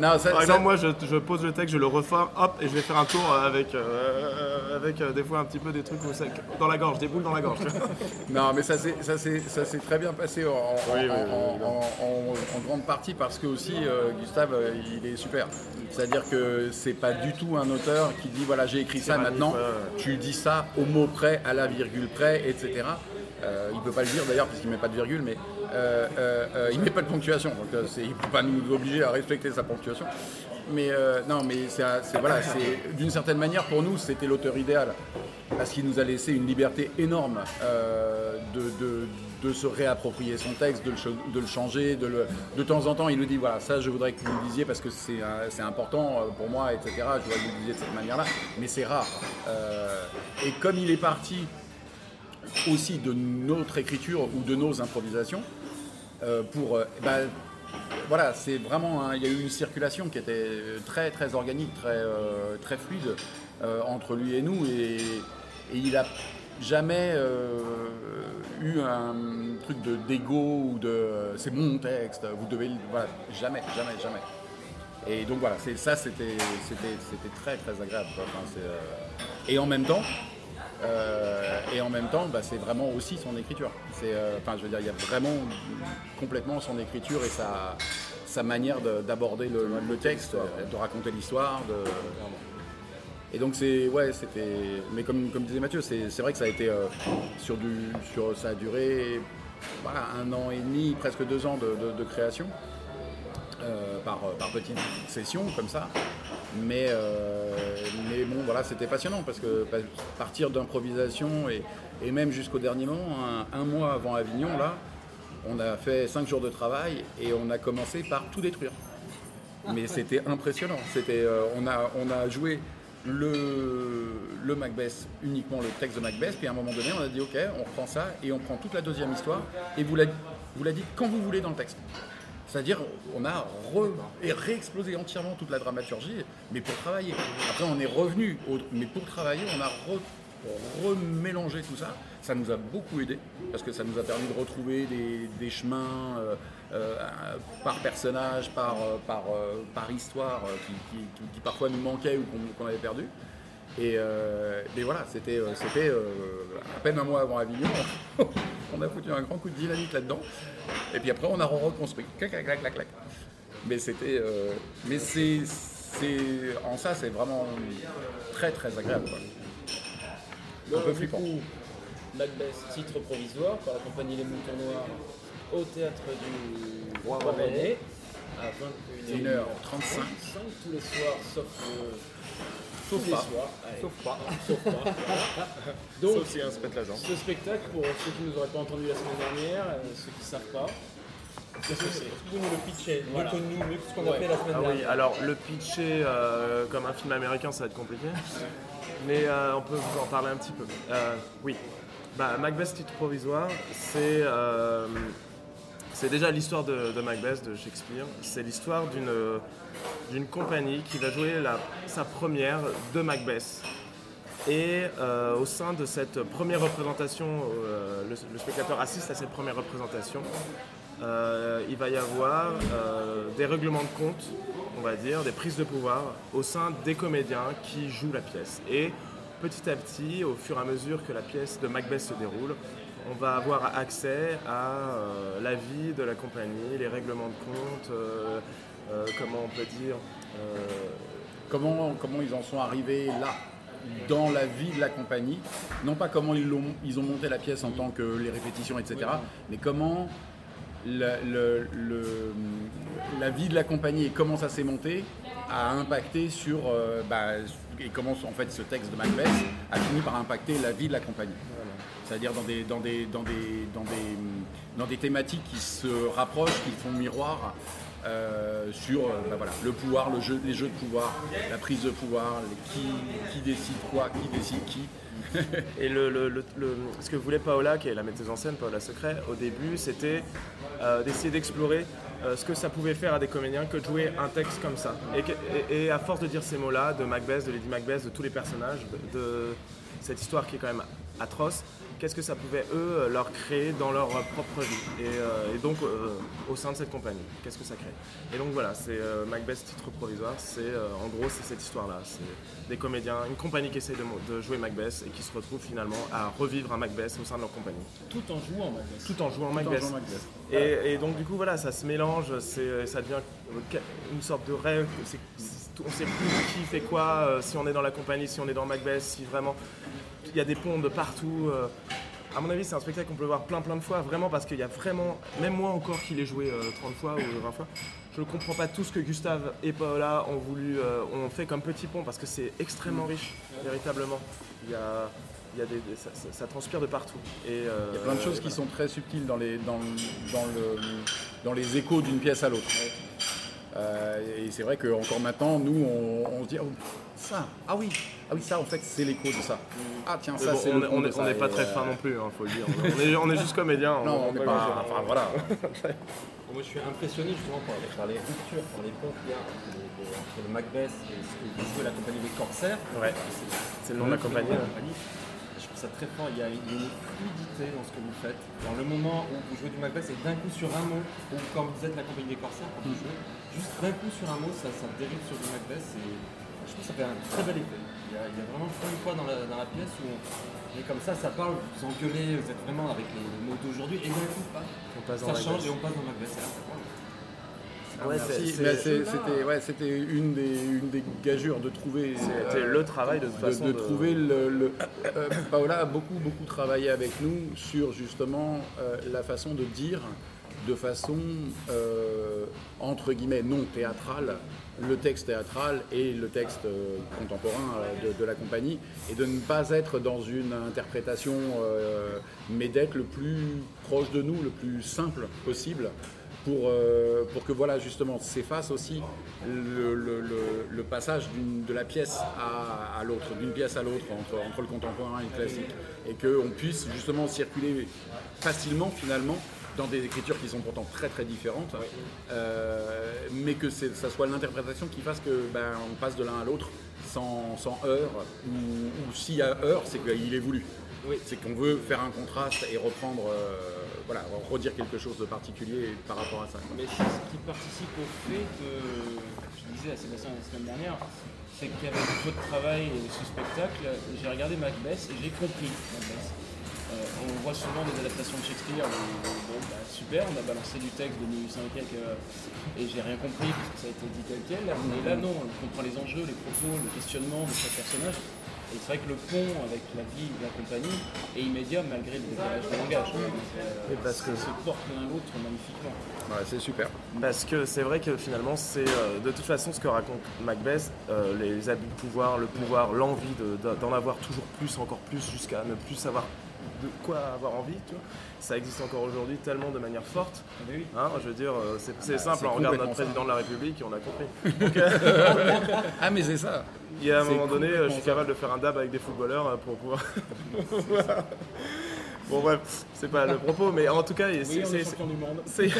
Non, ça, Par ça- exemple, moi, je, je pose le texte, je le refais, hop, et je vais faire un tour avec, euh, avec euh, des fois un petit peu des trucs ça- dans la gorge, des boules dans la gorge. Non, mais ça s'est très bien passé en, en- Oui, oui, en- oui, en- en- en grande partie parce que aussi euh, Gustave, euh, il est super. C'est-à-dire que c'est pas du tout un auteur qui dit voilà j'ai écrit ça maintenant, tu dis ça au mot près, à la virgule près, etc. Euh, il peut pas le dire d'ailleurs puisqu'il met pas de virgule, mais euh, euh, il met pas de ponctuation, donc il peut pas nous obliger à respecter sa ponctuation. Mais non, mais c'est voilà, d'une certaine manière pour nous c'était l'auteur idéal parce qu'il nous a laissé une liberté énorme de, se réapproprier son texte, de le, changer, de, de temps en temps il nous dit voilà ça je voudrais que vous le disiez parce que c'est important pour moi, etc. Je voudrais que vous le disiez de cette manière-là, mais c'est rare. Et comme il est parti aussi de notre écriture ou de nos improvisations, euh, pour euh, bah, voilà, c'est vraiment il y a eu une circulation qui était très très organique, très euh, très fluide euh, entre lui et nous et, et il a jamais eu un truc de d'ego ou de c'est mon texte, vous devez voilà, jamais jamais jamais. Et donc voilà, ça c'était très très agréable et en même temps euh, et en même temps, bah, c'est vraiment aussi son écriture. Euh, je veux dire, il y a vraiment complètement son écriture et sa, manière de- d'aborder le, texte, de raconter l'histoire. Et donc c'est, ouais, c'était. Mais comme, disait Mathieu, c'est, vrai que ça a été euh, sur du, sur, ça a duré un an et demi, presque deux ans de création. Euh, par, par petites sessions comme ça. Mais, euh, mais bon, voilà, c'était passionnant parce que pa- partir d'improvisation et, même jusqu'au dernier moment, un, mois avant Avignon, là, on a fait cinq jours de travail et on a commencé par tout détruire. Mais c'était impressionnant. C'était, euh, on, a, on a joué le, le Macbeth, uniquement le texte de Macbeth, puis à un moment donné, on a dit ok, on reprend ça et on prend toute la deuxième histoire et vous la, vous la dites quand vous voulez dans le texte. C'est-à-dire, on a réexplosé entièrement toute la dramaturgie, mais pour travailler. Après, on est revenu, mais pour travailler, on a re- remélangé tout ça. Ça nous a beaucoup aidé, parce que ça nous a permis de retrouver des, chemins euh, euh, par personnage, par, euh, histoire, qui, parfois nous manquaient ou qu'on avait perdu. Et, mais voilà, c'était à peine un mois avant Avignon, on a foutu un grand coup de dynamite là-dedans. Et puis après, on a reconstruit. Clac, clac, clac, clac, clac. Mais c'était. euh, mais c'est. c'est- En ça, c'est vraiment très, très agréable. quoi. Un peu flippant. coup, Macbeth, titre provisoire par la compagnie Les Moutons Noirs au théâtre du Roi René. à 21h35. tous les soirs, sauf le. Sauf tous les pas. soirs. Allez, Sauf pas. sauf pas. voilà. Donc, Sauf si un se pète la jambe. ce spectacle, pour ceux qui nous auraient pas entendu la semaine dernière, euh, ceux qui savent pas, qu'est-ce que c'est Vous nous le pitchez, Voilà. mieux que nous, mieux que ce qu'on a Ouais. fait la semaine Ah oui, dernière. alors le pitcher euh, comme un film américain, ça va être compliqué. Mais euh, on peut vous en parler un petit peu. Euh, oui. Bah, Macbeth titre provisoire, c'est euh, c'est déjà l'histoire de, de Macbeth de Shakespeare. C'est l'histoire d'une d'une compagnie qui va jouer sa première de Macbeth. Et euh, au sein de cette première représentation, euh, le, spectateur assiste à cette première représentation. Euh, il va y avoir des règlements de compte, on va dire, des prises de pouvoir au sein des comédiens qui jouent la pièce. Et petit à petit, au fur et à mesure que la pièce de Macbeth se déroule, on va avoir accès à euh, la vie de la compagnie, les règlements de compte, euh, euh, comment on peut dire, euh, Comment, comment ils en sont arrivés là dans la vie de la compagnie, non pas comment ils, ont monté la pièce en tant que les répétitions, etc., mais comment la, le- le- la vie de la compagnie et comment ça s'est monté a impacté sur, euh, bah, et comment en fait ce texte de Macbeth a fini par impacter la vie de la compagnie. C'est-à-dire dans des, dans, des, dans, des, dans, des, dans des thématiques qui se rapprochent, qui font miroir euh, sur euh, bah voilà, le pouvoir, les jeux de pouvoir, la prise de pouvoir, qui, qui décide quoi, qui décide qui. Et ce que voulait Paola, qui est la metteuse en scène, Paola Secret, au début, c'était euh, d'essayer d'explorer ce que ça pouvait faire à des comédiens que de jouer un texte comme ça. Et, à force de dire ces mots-là, de Macbeth, de Lady Macbeth, de tous les personnages, de cette histoire qui est quand même atroce, qu'est-ce que ça pouvait, eux, leur créer dans leur propre vie Et, euh, et donc, euh, au sein de cette compagnie, qu'est-ce que ça crée? Et donc voilà, c'est euh, Macbeth titre provisoire, c'est euh, en gros, c'est cette histoire-là. C'est des comédiens, une compagnie qui essaie de, jouer Macbeth et qui se retrouve finalement à revivre un Macbeth au sein de leur compagnie, tout en jouant Macbeth. tout en jouant Tout en Macbeth. jouant Macbeth. Et, et donc du coup voilà, ça se mélange, ça devient une sorte de rêve. c'est- c'est- on sait plus qui fait quoi, euh, si on est dans la compagnie, si on est dans Macbeth, si vraiment il y a des ponts de partout. euh. À mon avis, c'est un spectacle qu'on peut voir plein plein de fois, vraiment parce qu'il y a vraiment, même moi encore qui l'ai joué euh, 30 fois ou 20 fois, je ne comprends pas tout ce que Gustave et Paola ont voulu, euh, ont fait comme petit pont parce que c'est extrêmement riche, véritablement. Il y a, il y a des, des- ça, ça- ça transpire de partout. Et, euh, Il y a plein de choses qui sont très subtiles dans les, dans, dans le, dans les échos d'une pièce à l'autre. Euh, et c'est vrai qu'encore maintenant, nous, on, on se dit, oh, ça, ah oui, ah oui, ça, en fait, c'est l'écho de ça. Ah tiens, Mais ça, bon, c'est on n'est pas très euh, fin non plus, il faut le dire. On est, on est juste comédien. on Non, on va n'est pas Enfin, voilà. Moi, je suis impressionné justement par les, par les ruptures, par les ponts qu'il y a entre le, Macbeth et ce que vous jouez la compagnie des Corsaires. Ouais. C'est le nom de la compagnie. hein. Je trouve ça très fort. Il y, a une, il y a une fluidité dans ce que vous faites. Dans le moment où vous jouez du Macbeth, et d'un coup sur un mot, ou quand vous êtes la compagnie des Corsaires, quand vous jouez, juste d'un coup sur un mot, ça, ça dérive sur du Macbeth. et je trouve que ça fait un très bel effet. Il y a, il y a vraiment plein de fois dans la, dans la pièce où on est comme ça, ça parle, vous engueulez, vous êtes vraiment avec les mots d'aujourd'hui, et d'un coup, paf, On passe ça Macbeth. change et on passe dans Macbeth. C'est incroyable. Ouais, C'était ouais, c'était une, des, une des gageures de trouver. C'était euh, le travail de toute de, façon. de trouver le. le- euh, Paola a beaucoup, beaucoup travaillé avec nous sur justement euh, la façon de dire de façon euh, entre guillemets non théâtrale le texte théâtral et le texte euh, contemporain euh, de, la compagnie et de ne pas être dans une interprétation mais d'être le plus proche de nous, le plus simple possible pour, pour que voilà justement s'efface aussi le, passage de la pièce à, à l'autre, d'une pièce à l'autre, entre, entre le contemporain et le classique, et qu'on puisse justement circuler facilement finalement dans des écritures qui sont pourtant très très différentes, euh, mais que ça soit l'interprétation qui fasse que ben, on passe de l'un à l'autre sans, sans heurts, ou, ou s'il y a heurts, c'est qu'il est voulu. C'est qu'on veut faire un contraste et reprendre, euh, voilà, redire quelque chose de particulier par rapport à ça. quoi. Mais c'est ce qui participe au fait que, je disais à Sébastien la semaine dernière, c'est qu'avec votre travail et ce spectacle, j'ai regardé Macbeth et j'ai compris Macbeth. Euh, on voit souvent des adaptations de Shakespeare où, bon, bah, super, on a balancé du texte de 1800 et quelques, euh, et j'ai rien compris parce que ça a été dit tel quel. Et là, non, on comprend les enjeux, les propos, le questionnement de chaque personnage. Et c'est vrai que le pont avec la vie de la compagnie est immédiat malgré le décalage de langage. Et parce que- Ils se portent l'un l'autre magnifiquement. Ouais, c'est super. Parce que c'est vrai que finalement, c'est euh, de toute façon ce que raconte Macbeth, euh, les abus de pouvoir, le pouvoir, l'envie de- de- d'en avoir toujours plus, encore plus, jusqu'à ne plus savoir de quoi avoir envie, tu vois. Ça existe encore aujourd'hui tellement de manière forte. Ah, oui. Hein, je veux dire, euh, c'est c'est bah, simple, c'est on regarde notre ça. président de la République et on a compris. Ah, mais c'est ça. Il y a un C'est moment donné, euh, je suis capable de faire un dab avec des footballeurs euh, pour pouvoir. bon bref, c'est pas le propos, mais en tout cas, c'est- Oui, Ouais,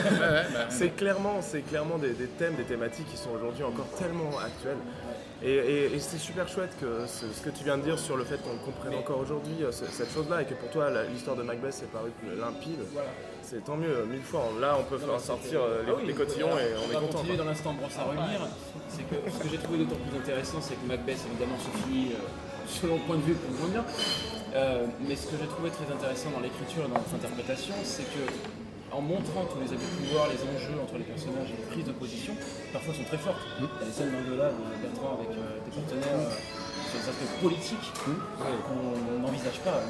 bah, c'est clairement, c'est clairement des, des thèmes, des thématiques qui sont aujourd'hui encore tellement actuelles. Et, et- et c'est super chouette que ce, ce que tu viens de dire sur le fait qu'on comprenne encore aujourd'hui euh, ce- cette chose-là et que pour toi l'histoire de Macbeth est paru limpide. C'est tant mieux, mille fois. Là, on peut faire sortir euh, les, Ah oui, les cotillons et on est content. continuer quoi. dans l'instant à revenir. C'est que ce que j'ai trouvé d'autant plus intéressant, c'est que Macbeth évidemment se finit euh, selon le point de vue qu'on voit bien. Euh, mais ce que j'ai trouvé très intéressant dans l'écriture et dans notre interprétation, c'est que en montrant tous les abus de pouvoir, les enjeux entre les personnages et les prises de position, parfois sont très fortes. Il y a des scènes d'engueulade de Bertrand avec euh, des partenaires euh, sur des aspects politiques euh, qu'on n'envisage pas.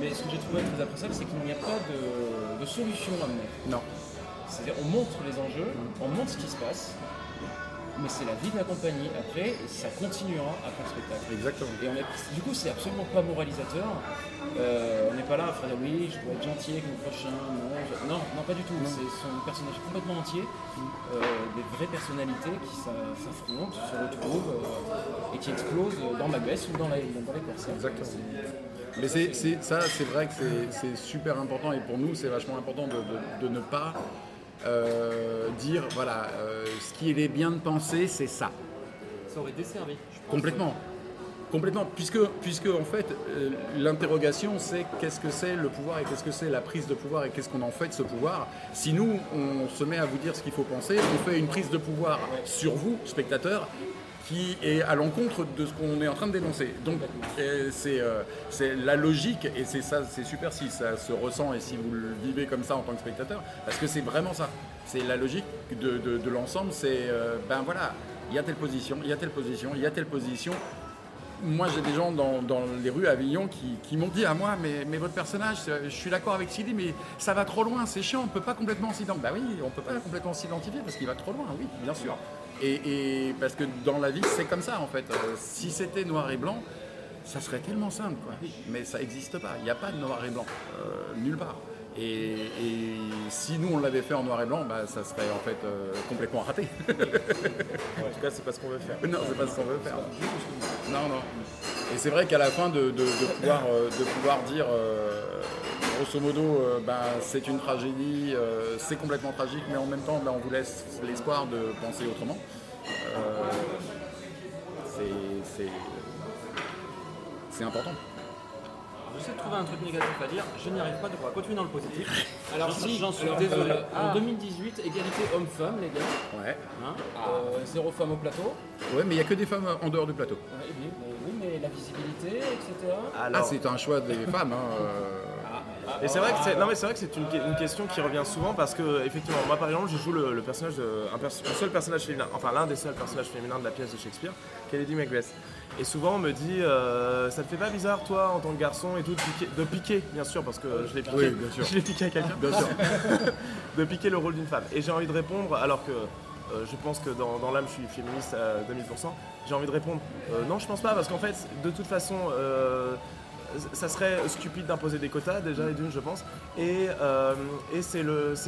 Mais ce que j'ai trouvé très appréciable, c'est qu'il n'y a pas de, de solution à mener. Non. C'est-à-dire on montre les enjeux, on montre ce qui se passe, mais c'est la vie de la compagnie après, et ça continuera après le spectacle. Exactement. Et on est, du coup, c'est absolument pas moralisateur. Euh, on n'est pas là à faire oui, je dois être gentil avec mon prochain. Non, je- non, non, pas du tout. C'est sont des personnages complètement entiers, euh, des vraies personnalités qui s'a- s'affrontent, se retrouvent euh, et qui explosent dans Macbeth ou dans, la, dans les Corsaires. Exactement. Mais c'est, ça, c'est vrai que c'est, c'est super important et pour nous, c'est vachement important de, de- de ne pas euh, dire, voilà, euh, ce qu'il est bien de penser, c'est ça. Ça aurait desservi. je pense. Complètement. Complètement. Puisque, puisque en fait, euh, l'interrogation, c'est qu'est-ce que c'est le pouvoir et qu'est-ce que c'est la prise de pouvoir et qu'est-ce qu'on en fait de ce pouvoir. Si nous, on se met à vous dire ce qu'il faut penser, on fait une prise de pouvoir sur vous, spectateurs, qui est à l'encontre de ce qu'on est en train de dénoncer. Donc, euh, c'est la logique, et c'est ça, c'est super si ça se ressent et si vous le vivez comme ça en tant que spectateur, parce que c'est vraiment ça. C'est la logique de, de- de l'ensemble, c'est, euh, ben voilà, il y a telle position, il y a telle position, il y a telle position, moi, j'ai des gens dans, les rues à Avignon qui, m'ont dit à moi, mais, votre personnage, euh, je suis d'accord avec Sylvie, mais ça va trop loin, c'est chiant, on peut pas complètement s'identifier. Bah oui, on peut pas complètement s'identifier parce qu'il va trop loin, oui, bien sûr. Et, et parce que dans la vie, c'est comme ça en fait. Euh, si c'était noir et blanc, ça serait tellement simple, quoi. Mais ça n'existe pas. Il n'y a pas de noir et blanc, euh, nulle part. Et, et si nous on l'avait fait en noir et blanc, bah, ça serait en fait euh, complètement raté. En tout cas, c'est pas ce qu'on veut faire. Non, c'est pas ce qu'on veut faire. Non, non. Et c'est vrai qu'à la fin de, de- de pouvoir, euh, de pouvoir dire, euh, grosso modo, euh, ben, c'est une tragédie, c'est complètement tragique, mais en même temps, ben, on vous laisse l'espoir de penser autrement. C'est important. J'essaie de trouver un truc négatif à dire, je n'y arrive pas, donc on va continuer dans le positif. Alors J'en- si, j'en suis alors, désolé. euh, Ah. En 2018, égalité homme-femme, les gars. Ouais. Hein, euh, zéro femme au plateau. Ouais, mais il n'y a que des femmes en dehors du plateau. Ouais, oui, mais, oui, mais la visibilité, etc. Ah, Alors, c'est un choix des femmes. hein, euh. Et c'est vrai que c'est non mais c'est vrai que c'est une, une question qui revient souvent parce que effectivement moi par exemple je joue le, le personnage de un, pers- un seul personnage féminin enfin l'un des seuls personnages féminins de la pièce de Shakespeare qui est Lady Macbeth et souvent on me dit euh, ça te fait pas bizarre toi en tant que garçon et tout de piquer, de piquer, bien sûr parce que je l'ai piqué Oui, bien sûr. je l'ai piqué à quelqu'un Bien sûr. de piquer le rôle d'une femme et j'ai envie de répondre alors que euh, je pense que dans, dans l'âme je suis féministe à 2000% j'ai envie de répondre euh, non je pense pas parce qu'en fait de toute façon euh, ça serait stupide d'imposer des quotas déjà et d'une je pense. Et, euh, et c'est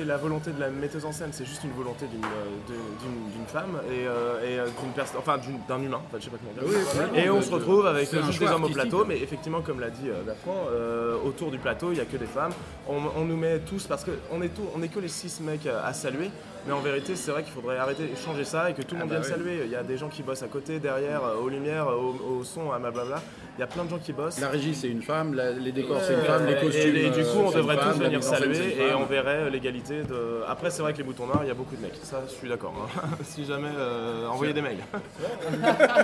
la volonté de la metteuse en scène. C'est juste une volonté d'une euh, femme et, euh, et d'une personne enfin d'un humain en fait, je sais pas comment dire. Oui, et on se retrouve avec juste des hommes au plateau mais effectivement comme l'a dit Bertrand euh, autour du plateau il y a que des femmes. On, on nous met tous parce qu'on est tout on est que les six mecs à saluer. Mais en vérité c'est vrai qu'il faudrait arrêter changer ça et que tout le Ah monde bah vienne oui. saluer. Il y a des gens qui bossent à côté derrière aux lumières au, au son à blablabla il y a plein de gens qui bossent La régie, c'est une femme, la- les décors, c'est une femme, les et- costumes. Et, du coup, euh, on devrait femme, tous venir en saluer et on verrait l'égalité de. Après, c'est vrai que les boutons noirs, il y a beaucoup de mecs. Ça, je suis d'accord. hein. si jamais, euh, envoyez des mails.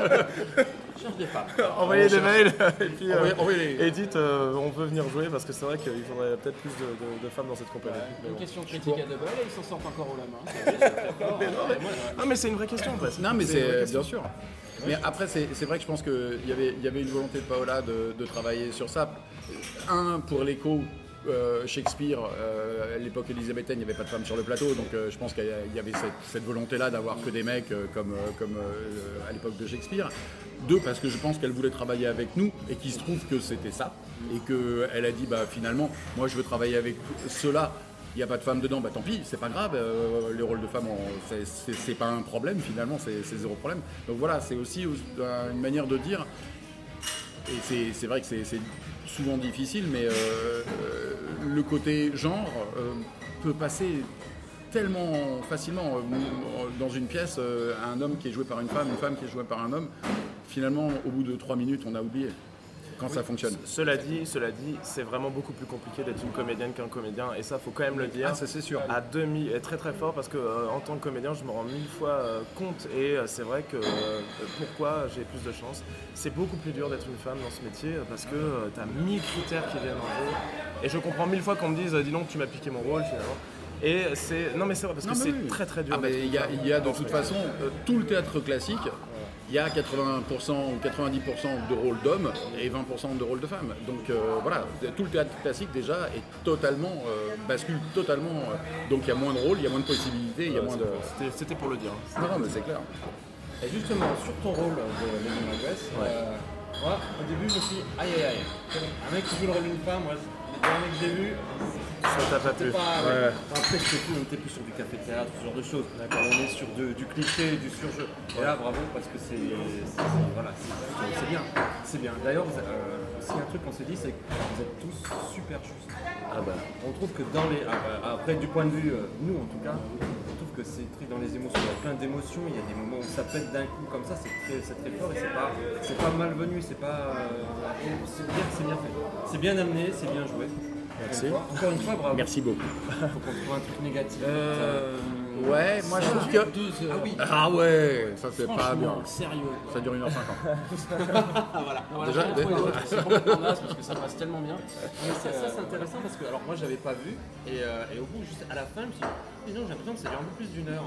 Cherche des femmes. envoyez des mails et puis euh, Envoyez- et dites, euh, on veut venir jouer parce que c'est vrai qu'il faudrait peut-être plus de, de- de femmes dans cette compagnie. Mais Une bon. question critique à deux balles et ils s'en sortent encore au la main. Ouais, ouais. Ah, mais c'est une vraie question, presque. Non, mais C'est une vraie c'est question. bien sûr. Mais après, c'est vrai que je pense qu'il y avait, une volonté de Paola de, travailler sur ça. Un, pour l'écho. euh, Shakespeare, euh, à l'époque élisabéthaine, il n'y avait pas de femmes sur le plateau, donc euh, je pense qu'il y avait cette, volonté-là d'avoir que des mecs comme, comme à l'époque de Shakespeare. Deux, parce que je pense qu'elle voulait travailler avec nous et qu'il se trouve que c'était ça. Et qu'elle a dit, bah, finalement, moi je veux travailler avec ceux-là. Il n'y a pas de femmes dedans, bah tant pis, c'est pas grave. euh, les rôles de femmes, on- c'est- pas un problème finalement, c'est zéro problème. Donc voilà, c'est aussi une manière de dire et c'est- vrai que c'est souvent difficile, mais euh, euh, le côté genre euh, peut passer tellement facilement dans une pièce, un homme qui est joué par une femme, une femme qui est jouée par un homme. Finalement, au bout de trois minutes, on a oublié quand ça fonctionne. Cela dit, cela dit, c'est vraiment beaucoup plus compliqué d'être une comédienne qu'un comédien, et ça, faut quand même le dire. Ah, ça c'est sûr. à demi et très très fort parce que euh, en tant que comédien je me rends mille fois euh, compte et euh, c'est vrai que pourquoi j'ai plus de chance? C'est beaucoup plus dur d'être une femme dans ce métier parce que tu as mille critères qui viennent en jeu et je comprends mille fois qu'on me dise dis donc tu m'as piqué mon rôle finalement et c'est non mais c'est vrai parce Non, que c'est oui. très très dur Ah, mais il y a, y de toute façon tout le théâtre classique. Il y a 80% ou 90% de rôles d'hommes et 20% de rôles de femmes. Donc euh, voilà, tout le théâtre classique déjà est totalement euh, bascule totalement. euh, donc il y a moins de rôles, il y a moins de possibilités, il y a moins de. C'était- pour le dire Non, non, mais c'est clair. Et justement, sur ton rôle de Lady Macbeth, euh, moi, au début, je me suis dit, aïe aïe aïe, un mec qui joue le rôle d'une femme, moi, les derniers que j'ai ça t'a pas plu pas. Ouais. Enfin, Après, c'était plus, on était plus sur du café-théâtre, ce genre de choses. D'accord, on est sur de- du cliché, du surjeu. Et là, bravo, parce que c'est. Voilà, c'est bien. C'est bien. D'ailleurs, euh, aussi, un truc qu'on s'est dit, c'est que vous êtes tous super justes. ah bah On trouve que dans les. ah, bah, Après, du point de vue, euh, nous en tout cas, que c'est très dans les émotions. Il y a plein d'émotions, il y a des moments où ça pète d'un coup comme ça, c'est très, c'est très fort et c'est pas, c'est pas malvenu, c'est pas. euh, c'est bien, c'est bien fait. C'est bien amené, c'est bien joué. Merci. Encore une fois, bravo. Merci beaucoup. Faut qu'on trouve un truc négatif. Euh, ouais, moi je trouve que. Ah oui, Ah ouais, ça c'est pas bien. sérieux. Ça dure 1h50. voilà. Déjà- Déjà, c'est complètement naze parce que ça passe tellement bien. Mais ça, ça, c'est intéressant parce que alors moi j'avais pas vu et, euh, et au bout juste à la fin je me suis dit j'ai l'impression que ça dure un peu plus d'une heure.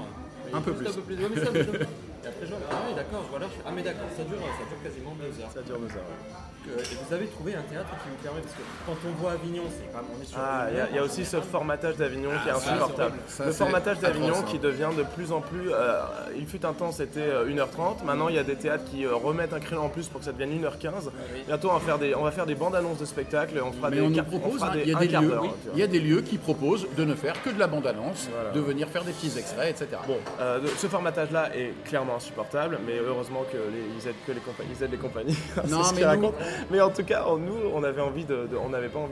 Un peu Juste plus. Ouais, mais ça, mais ça- et après vois, ah oui d'accord je vois je fais, ah mais d'accord ça dure ça dure quasiment deux heures. ça dure deux heures ouais. Euh, vous avez trouvé un théâtre qui vous permet parce que quand on voit Avignon c'est quand même on est sur Ah, il y a- y, aussi ce formatage d'Avignon qui est ça, insupportable. Le formatage d'Avignon qui hein. devient de plus en plus. euh, il fut un temps, c'était euh, 1h30. Maintenant, il y a des théâtres qui euh, remettent un créneau en plus pour que ça devienne 1h15. Bientôt, on va faire des, on va faire des bandes annonces de spectacles et on fera Mais des on nous propose, fera hein, des- y a des lieux, oui, vois. il y a des lieux qui proposent de ne faire que de la bande-annonce, de venir faire des petits extraits, etc. Bon, euh, ce formatage-là est clairement insupportable, mais heureusement que les, ils aident que les compagnies, ils aident les compagnies. Non, mais qu'ils nous-. Mais en tout cas, nous, on n'avait pas envie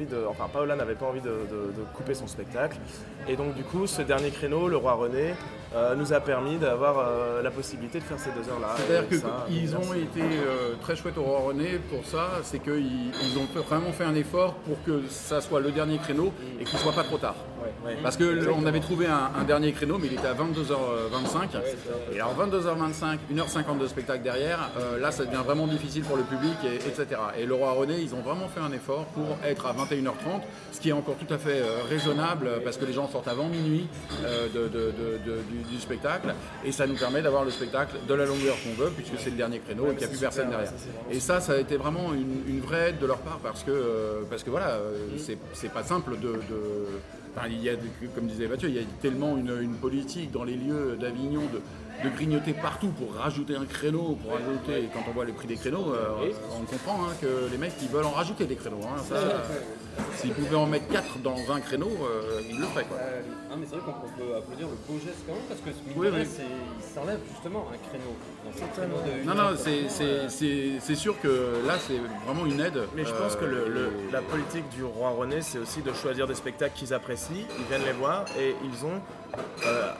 de, enfin, Paola n'avait pas envie de couper son spectacle, et donc du coup, ce dernier créneau, le roi René, euh, nous a permis d'avoir euh, la possibilité de faire ces deux heures-là. C'est-à-dire qu'ils ont été euh, très chouettes au Roi René pour ça, c'est qu'ils ils ont vraiment fait un effort pour que ça soit le dernier créneau et qu'il soit pas trop tard. Parce que le- on avait trouvé un, un dernier créneau, mais il était à 22h25. Et alors 22h25, 1h50 de spectacle derrière, là ça devient vraiment difficile pour le public, et, etc. Et le Roi René, ils ont vraiment fait un effort pour être à 21h30, ce qui est encore tout à fait raisonnable parce que les gens sortent avant minuit de- de- de- de- du, du spectacle. Et ça nous permet d'avoir le spectacle de la longueur qu'on veut, puisque c'est le dernier créneau et qu'il n'y a plus personne derrière. Et ça, ça a été vraiment une, une vraie aide de leur part parce que, euh, parce que voilà, euh, c'est pas simple de. de- enfin, il y a, comme disait Mathieu, il y a tellement une, une politique dans les lieux d'Avignon de, de grignoter partout pour rajouter un créneau, pour rajouter. Et quand on voit les prix des créneaux, euh, on comprend hein, que les mecs ils veulent en rajouter des créneaux. hein. S'ils pouvaient en mettre 4 dans un créneau, euh, ils le feraient. Quoi. Euh, mais c'est vrai qu'on on peut applaudir le beau geste quand même parce que ce Oui, oui. c'est- il s'enlève justement un créneau. Dans ce créneau de Non, non, c'est- c'est c'est- c'est sûr que là, c'est vraiment une aide. Mais je pense Euh, que le- le- et- la politique du roi René, c'est aussi de choisir des spectacles qu'ils apprécient, ils viennent les voir et ils ont euh,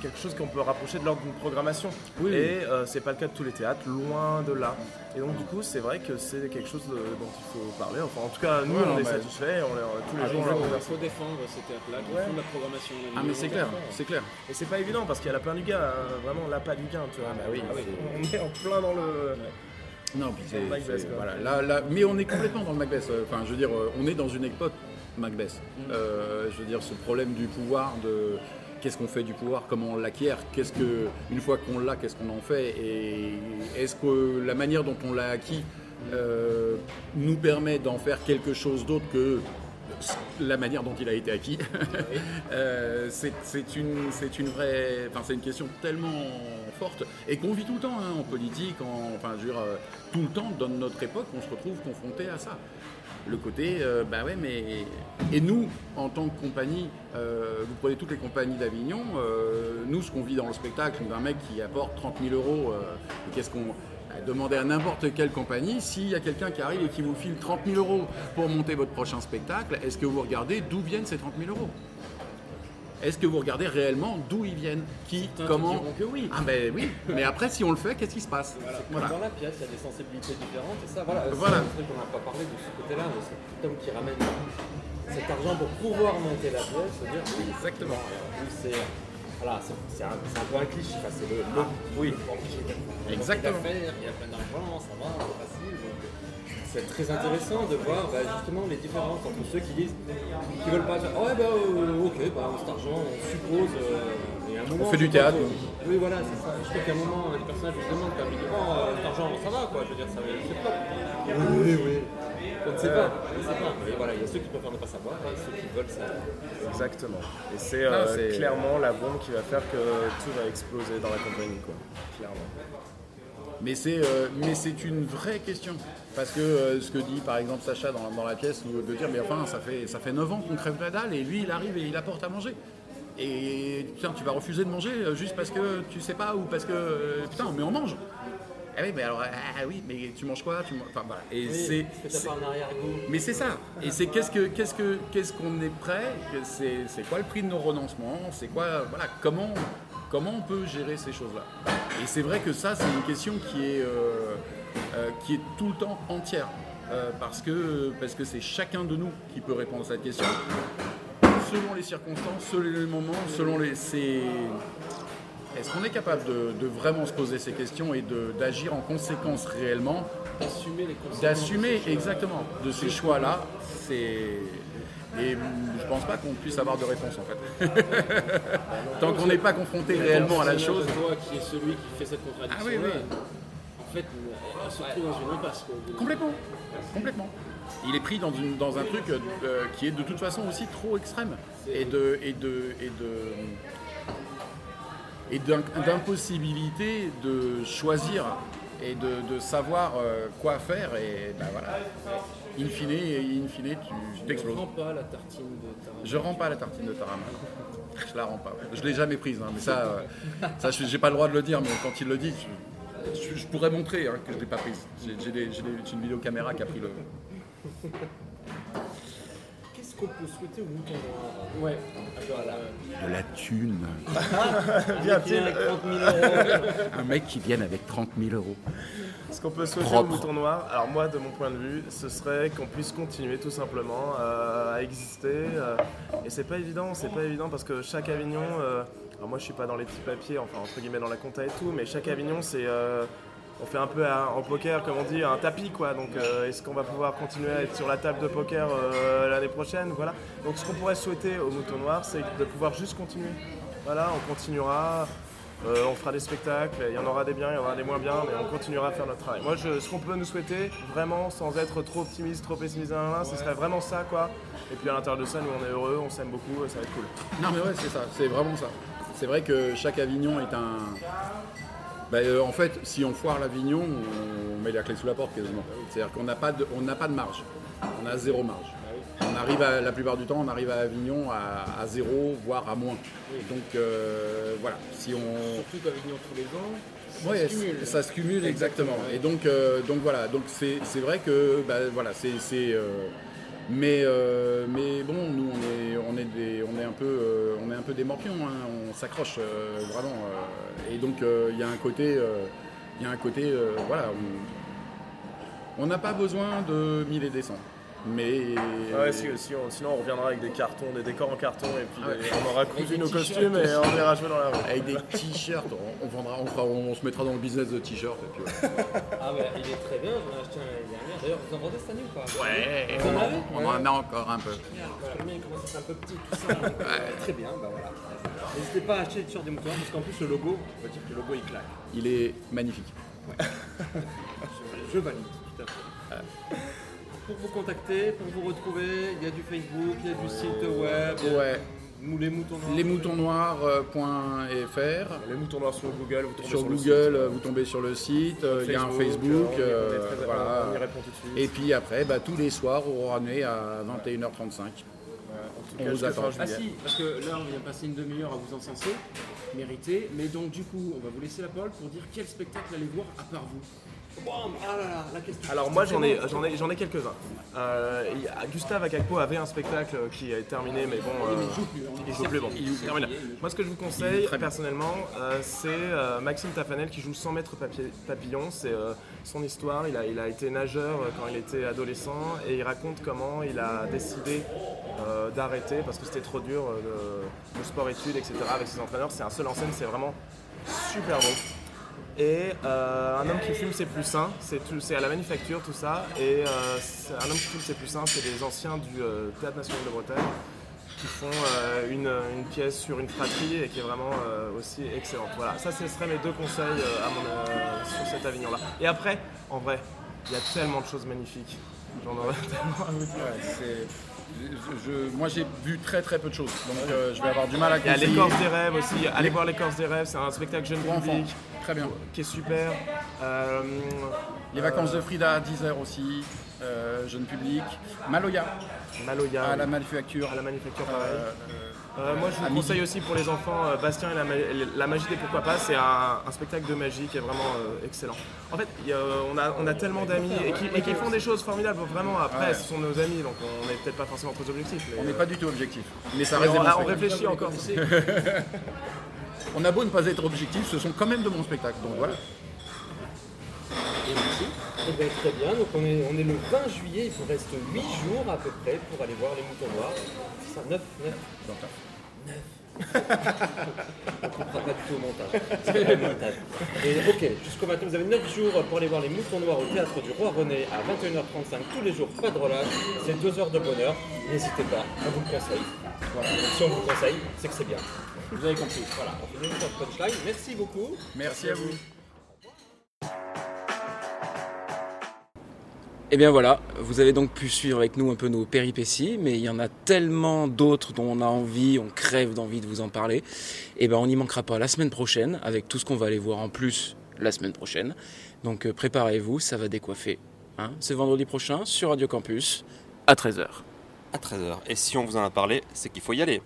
quelque chose qu'on peut rapprocher de l'ordre d'une programmation. Oui. Et euh, c'est pas le cas de tous les théâtres, loin de là. Et donc du coup, c'est vrai que c'est quelque chose de- dont il faut parler. Enfin, en tout cas, nous, Ouais, on non, est satisfaits. On est, tous les Ah, jours, on il faut, défendre ces théâtres-là qui Ouais. font de la programmation. Ah, mais c'est clair, c'est clair. Et c'est pas évident parce qu'il y a la plein du gain, hein, vraiment l'appât du gain, tu vois. bah oui, On est en plein dans le. Non, puis c'est- voilà, là, là, mais on est complètement dans le Macbeth. euh, Enfin, je veux dire, euh, on est dans une époque Macbeth. Mm. Euh, je veux dire, ce problème du pouvoir de qu'est-ce qu'on fait du pouvoir, comment on l'acquiert, qu'est-ce que, une fois qu'on l'a, qu'est-ce qu'on en fait, et est-ce que la manière dont on l'a acquis euh, nous permet d'en faire quelque chose d'autre que la manière dont il a été acquis. Euh, c'est une, une vraie, enfin c'est une question tellement forte et qu'on vit tout le temps hein, en politique, en, enfin je veux dire, euh, tout le temps dans notre époque, on se retrouve confronté à ça. Le côté, euh, bah ouais, mais et nous, en tant que compagnie, euh, vous prenez toutes les compagnies d'Avignon, nous, ce qu'on vit dans le spectacle, d'un mec qui apporte 30 000 euros, qu'est-ce qu'on demandez à n'importe quelle compagnie, s'il y a quelqu'un qui arrive et qui vous file 30 000 euros pour monter votre prochain spectacle, est-ce que vous regardez d'où viennent ces 30 000 euros? Est-ce que vous regardez réellement d'où ils viennent? Qui Certains Comment que oui. Ah ben oui, mais après si on le fait, qu'est-ce qui se passe? Voilà. Dans la pièce, il y a des sensibilités différentes et ça, voilà. c'est Voilà. un truc qu'on n'a pas parlé de ce côté-là, mais c'est cet homme qui ramène cet argent pour pouvoir monter la pièce, se dire oui, Exactement. oui, c'est voilà, c'est un, c'est un peu un cliché, enfin, c'est le, le oui, Exactement. Il y a plein d'argent, ça va, c'est facile. c'est très intéressant de voir bah, justement les différences entre ceux qui disent, qui veulent pas dire, ouais bah euh, ok, bah, cet argent, on suppose. euh, et à un moment, fait du théâtre, que- Oui voilà, c'est ça. Je trouve qu'à un moment, les personnages se demandent ils disent, oh, euh, cet argent, ça va quoi, je veux dire, ça va, c'est pas. Oui, oui. On sait pas, on ne sait pas. Mais voilà, il y a ceux qui préfèrent ne pas savoir et ceux qui veulent savoir. Exactement. Et c'est euh, c'est- clairement la bombe qui va faire que tout va exploser dans la compagnie, quoi. Clairement. Mais c'est euh, mais c'est une vraie question. Parce que euh, ce que dit par exemple Sacha dans, dans la pièce, de dire mais enfin ça fait, ça fait 9 ans qu'on crève la dalle et lui il arrive et il apporte à manger. Et putain tu vas refuser de manger euh, juste parce que tu sais pas ou parce que euh, putain mais on mange. Ah oui mais alors ah oui mais tu manges quoi? Tu manges... Enfin voilà. Et c'est pas un arrière-goût. Mais c'est ça. Et c'est qu'est-ce que qu'est-ce que qu'est-ce qu'on est prêt? C'est quoi le prix de nos renoncements? C'est quoi voilà comment comment on peut gérer ces choses-là? Et c'est vrai que ça c'est une question qui est euh, euh, qui est tout le temps entière. Euh, parce que parce que c'est chacun de nous qui peut répondre à cette question selon les circonstances, selon les moments, selon les c'est est-ce qu'on est capable de, de vraiment se poser ces questions et d'agir en conséquence réellement D'assumer les conséquences. d'assumer exactement de ces choix-là, c'est et je pense pas qu'on puisse avoir de réponse en fait. Tant qu'on n'est pas confronté réellement à la chose. Toi qui est celui qui fait cette contradiction. Ah oui, oui. En fait, elle se retrouve dans une impasse. Complètement, complètement. Il est pris dans, une- dans un truc euh, qui est de toute façon aussi trop extrême et de et de et de et d'impossibilité de choisir et de, de savoir euh, quoi faire et ben voilà. In fine, in fine, tu Je t'exploses. ne prends pas la tartine de ta. Je rends pas la tartine de tarama. Je la rends pas. Je l'ai jamais prise, hein, mais ça, euh, ça, je- j'ai pas le droit de le dire, mais quand il le dit, je, je- je pourrais montrer hein, que je l'ai pas prise. J'ai, une vidéocaméra qui a pris le. Qu'est-ce qu'on peut souhaiter au mouton noir Ouais, voilà. De la thune. Vient-il Avec 30 000 euros. Un mec qui vienne avec 30 000 euros. Ce qu'on peut souhaiter Propre. au mouton noir, alors moi de mon point de vue, ce serait qu'on puisse continuer tout simplement euh, à exister. euh, et c'est pas évident, c'est pas évident parce que chaque Avignon, euh, alors moi je suis pas dans les petits papiers, enfin entre guillemets dans la compta et tout, mais chaque Avignon c'est. euh, on fait un peu en poker, comme on dit, un tapis quoi. Donc euh, est-ce qu'on va pouvoir continuer à être sur la table de poker euh, l'année prochaine? Voilà. Donc ce qu'on pourrait souhaiter au mouton noir, c'est de pouvoir juste continuer. Voilà, on continuera. Euh, on fera des spectacles, il y en aura des biens, il y en aura des moins bien, mais on continuera à faire notre travail. Moi, je- ce qu'on peut nous souhaiter, vraiment, sans être trop optimiste, trop pessimiste, ce serait vraiment ça, quoi. Et puis à l'intérieur de ça, nous, on est heureux, on s'aime beaucoup, ça va être cool. Non mais ouais, c'est ça, c'est vraiment ça. C'est vrai que chaque Avignon est un. Bah, euh, en fait, si on foire l'Avignon, on met la clé sous la porte quasiment. C'est-à-dire qu'on n'a pas, de, on pas de marge. On a zéro marge. On arrive à, la plupart du temps, on arrive à Avignon à, à zéro, voire à moins. Donc euh, voilà, si on, Surtout qu'Avignon tous les ans. Ouais, se cumule. ça se cumule exactement. Et donc, euh, donc voilà, donc c'est vrai que bah, voilà, c'est mais euh, mais bon, nous on est on est des on est un peu euh, on est un peu des morpions, hein, on s'accroche euh, vraiment. et donc il y a un côté il y a un côté voilà, on n'a pas besoin de mille et des cents. Mais Ouais, si, si on- sinon on reviendra avec des cartons, des décors en carton et puis Ouais. des- on aura conduit des nos t-shirts costumes et on ira jouer dans la rue. avec des t-shirts, on, on vendra, on, fera- on se mettra dans le business de t-shirts. et puis voilà. Ah ouais, il est très bien, j'en ai acheté un l'année dernière. D'ailleurs, vous en vendez cette année ou pas? Ouais, Vous en avez? On en a encore un peu. Parce que le mien il commence à être un peu petit, tout ça. donc, euh, Très bien, bah voilà. N'hésitez pas à acheter t-shirt des moutons parce qu'en plus le logo, on va dire que le logo il claque. Il est magnifique. Je, je valide, tout à fait. Pour vous contacter, pour vous retrouver, il y a du Facebook, il y a du site web, Ouais. mou- les moutons noirs. Lesmoutonnoirs.fr. Les moutons noirs sur Google, vous tombez Sur sur, le Google, site. euh, vous tombez sur le site, euh, il y a un Facebook. on y- on est euh, très- voilà. on y répond tout de suite. Et puis après, bah, tous les soirs au Ranais à 21h35. Ouais, en tout on cas, vous attend. Ah si, parce que là on vient passer une demi-heure à vous encenser, mérité, mais donc du coup on va vous laisser la parole pour dire quel spectacle allez voir à part vous. Alors moi j'en ai, j'en ai, j'en ai quelques-uns. Euh, Gustave Akakpo avait un spectacle qui est terminé, mais bon, euh, il joue plus, il joue plus. Moi ce que je vous conseille personnellement, euh, c'est euh, Maxime Tafanel qui joue 100 mètres papier- papillon. C'est euh, son histoire. Il a, il a été nageur euh, quand il était adolescent et il raconte comment il a décidé euh, d'arrêter parce que c'était trop dur euh, le, le sport-études, etc. avec ses entraîneurs. C'est un seul en scène, c'est vraiment super bon. Et euh, un homme qui fume, c'est plus sain. C'est à la manufacture, tout ça. Et euh, un homme qui fume, c'est plus sain. C'est des anciens du euh, Théâtre National de Bretagne qui font une, une pièce sur une fratrie et qui est vraiment aussi excellente. Voilà, ça, ce seraient mes deux conseils à mon, sur cet Avignon-là. Et après, en vrai, il y a tellement de choses magnifiques. J'en aurais tellement à vous dire. Ouais, c'est- je- je- moi j'ai vu très très peu de choses, donc euh, je vais avoir du mal à Il y a conseiller. l'écorce des rêves aussi. Allez voir l'écorce des rêves, c'est un spectacle jeune Pour enfants. Très bien. qui est super. Euh, Les vacances de Frida à 10h aussi, euh, jeune public. Maloya Maloya. à la manufacture. À la manufacture, pareil. Euh, Euh, moi, je vous conseille aussi pour les enfants euh, Bastien et la, ma- la magie des pourquoi pas. C'est un, un spectacle de magie qui est vraiment euh, excellent. En fait, il y a- on, a, on a tellement d'amis et qui, et qui font des choses formidables. Vraiment, après, Ouais. ce sont nos amis, donc on n'est peut-être pas forcément très objectifs. Mais, on n'est pas du tout objectif, mais ça reste on, on réfléchit encore. On a beau ne pas être objectif, ce sont quand même de bons spectacles, donc voilà. Et merci. Eh bien, très bien, donc on est, on est le 20 juillet, il vous reste 8 jours à peu près pour aller voir les moutons noirs. Ça, 9, 9 On ne coupera pas du tout au montage. C'est pas montage. Et ok, jusqu'au 21, vous avez 9 jours pour aller voir les moutons noirs au théâtre du Roi René à 21h35 tous les jours, pas de relâche. C'est 2 heures de bonheur. N'hésitez pas, on vous le conseille. Voilà. Si on vous le conseille, c'est que c'est bien. Vous avez compris. Voilà, punchline. Merci beaucoup. Merci à vous. Et bien voilà, vous avez donc pu suivre avec nous un peu nos péripéties, mais il y en a tellement d'autres dont on a envie, on crève d'envie de vous en parler. Et ben on n'y manquera pas la semaine prochaine, avec tout ce qu'on va aller voir en plus la semaine prochaine. Donc euh, préparez-vous, ça va décoiffer. Hein C'est vendredi prochain sur Radio Campus à 13h. À 13h. Et si on vous en a parlé, c'est qu'il faut y aller.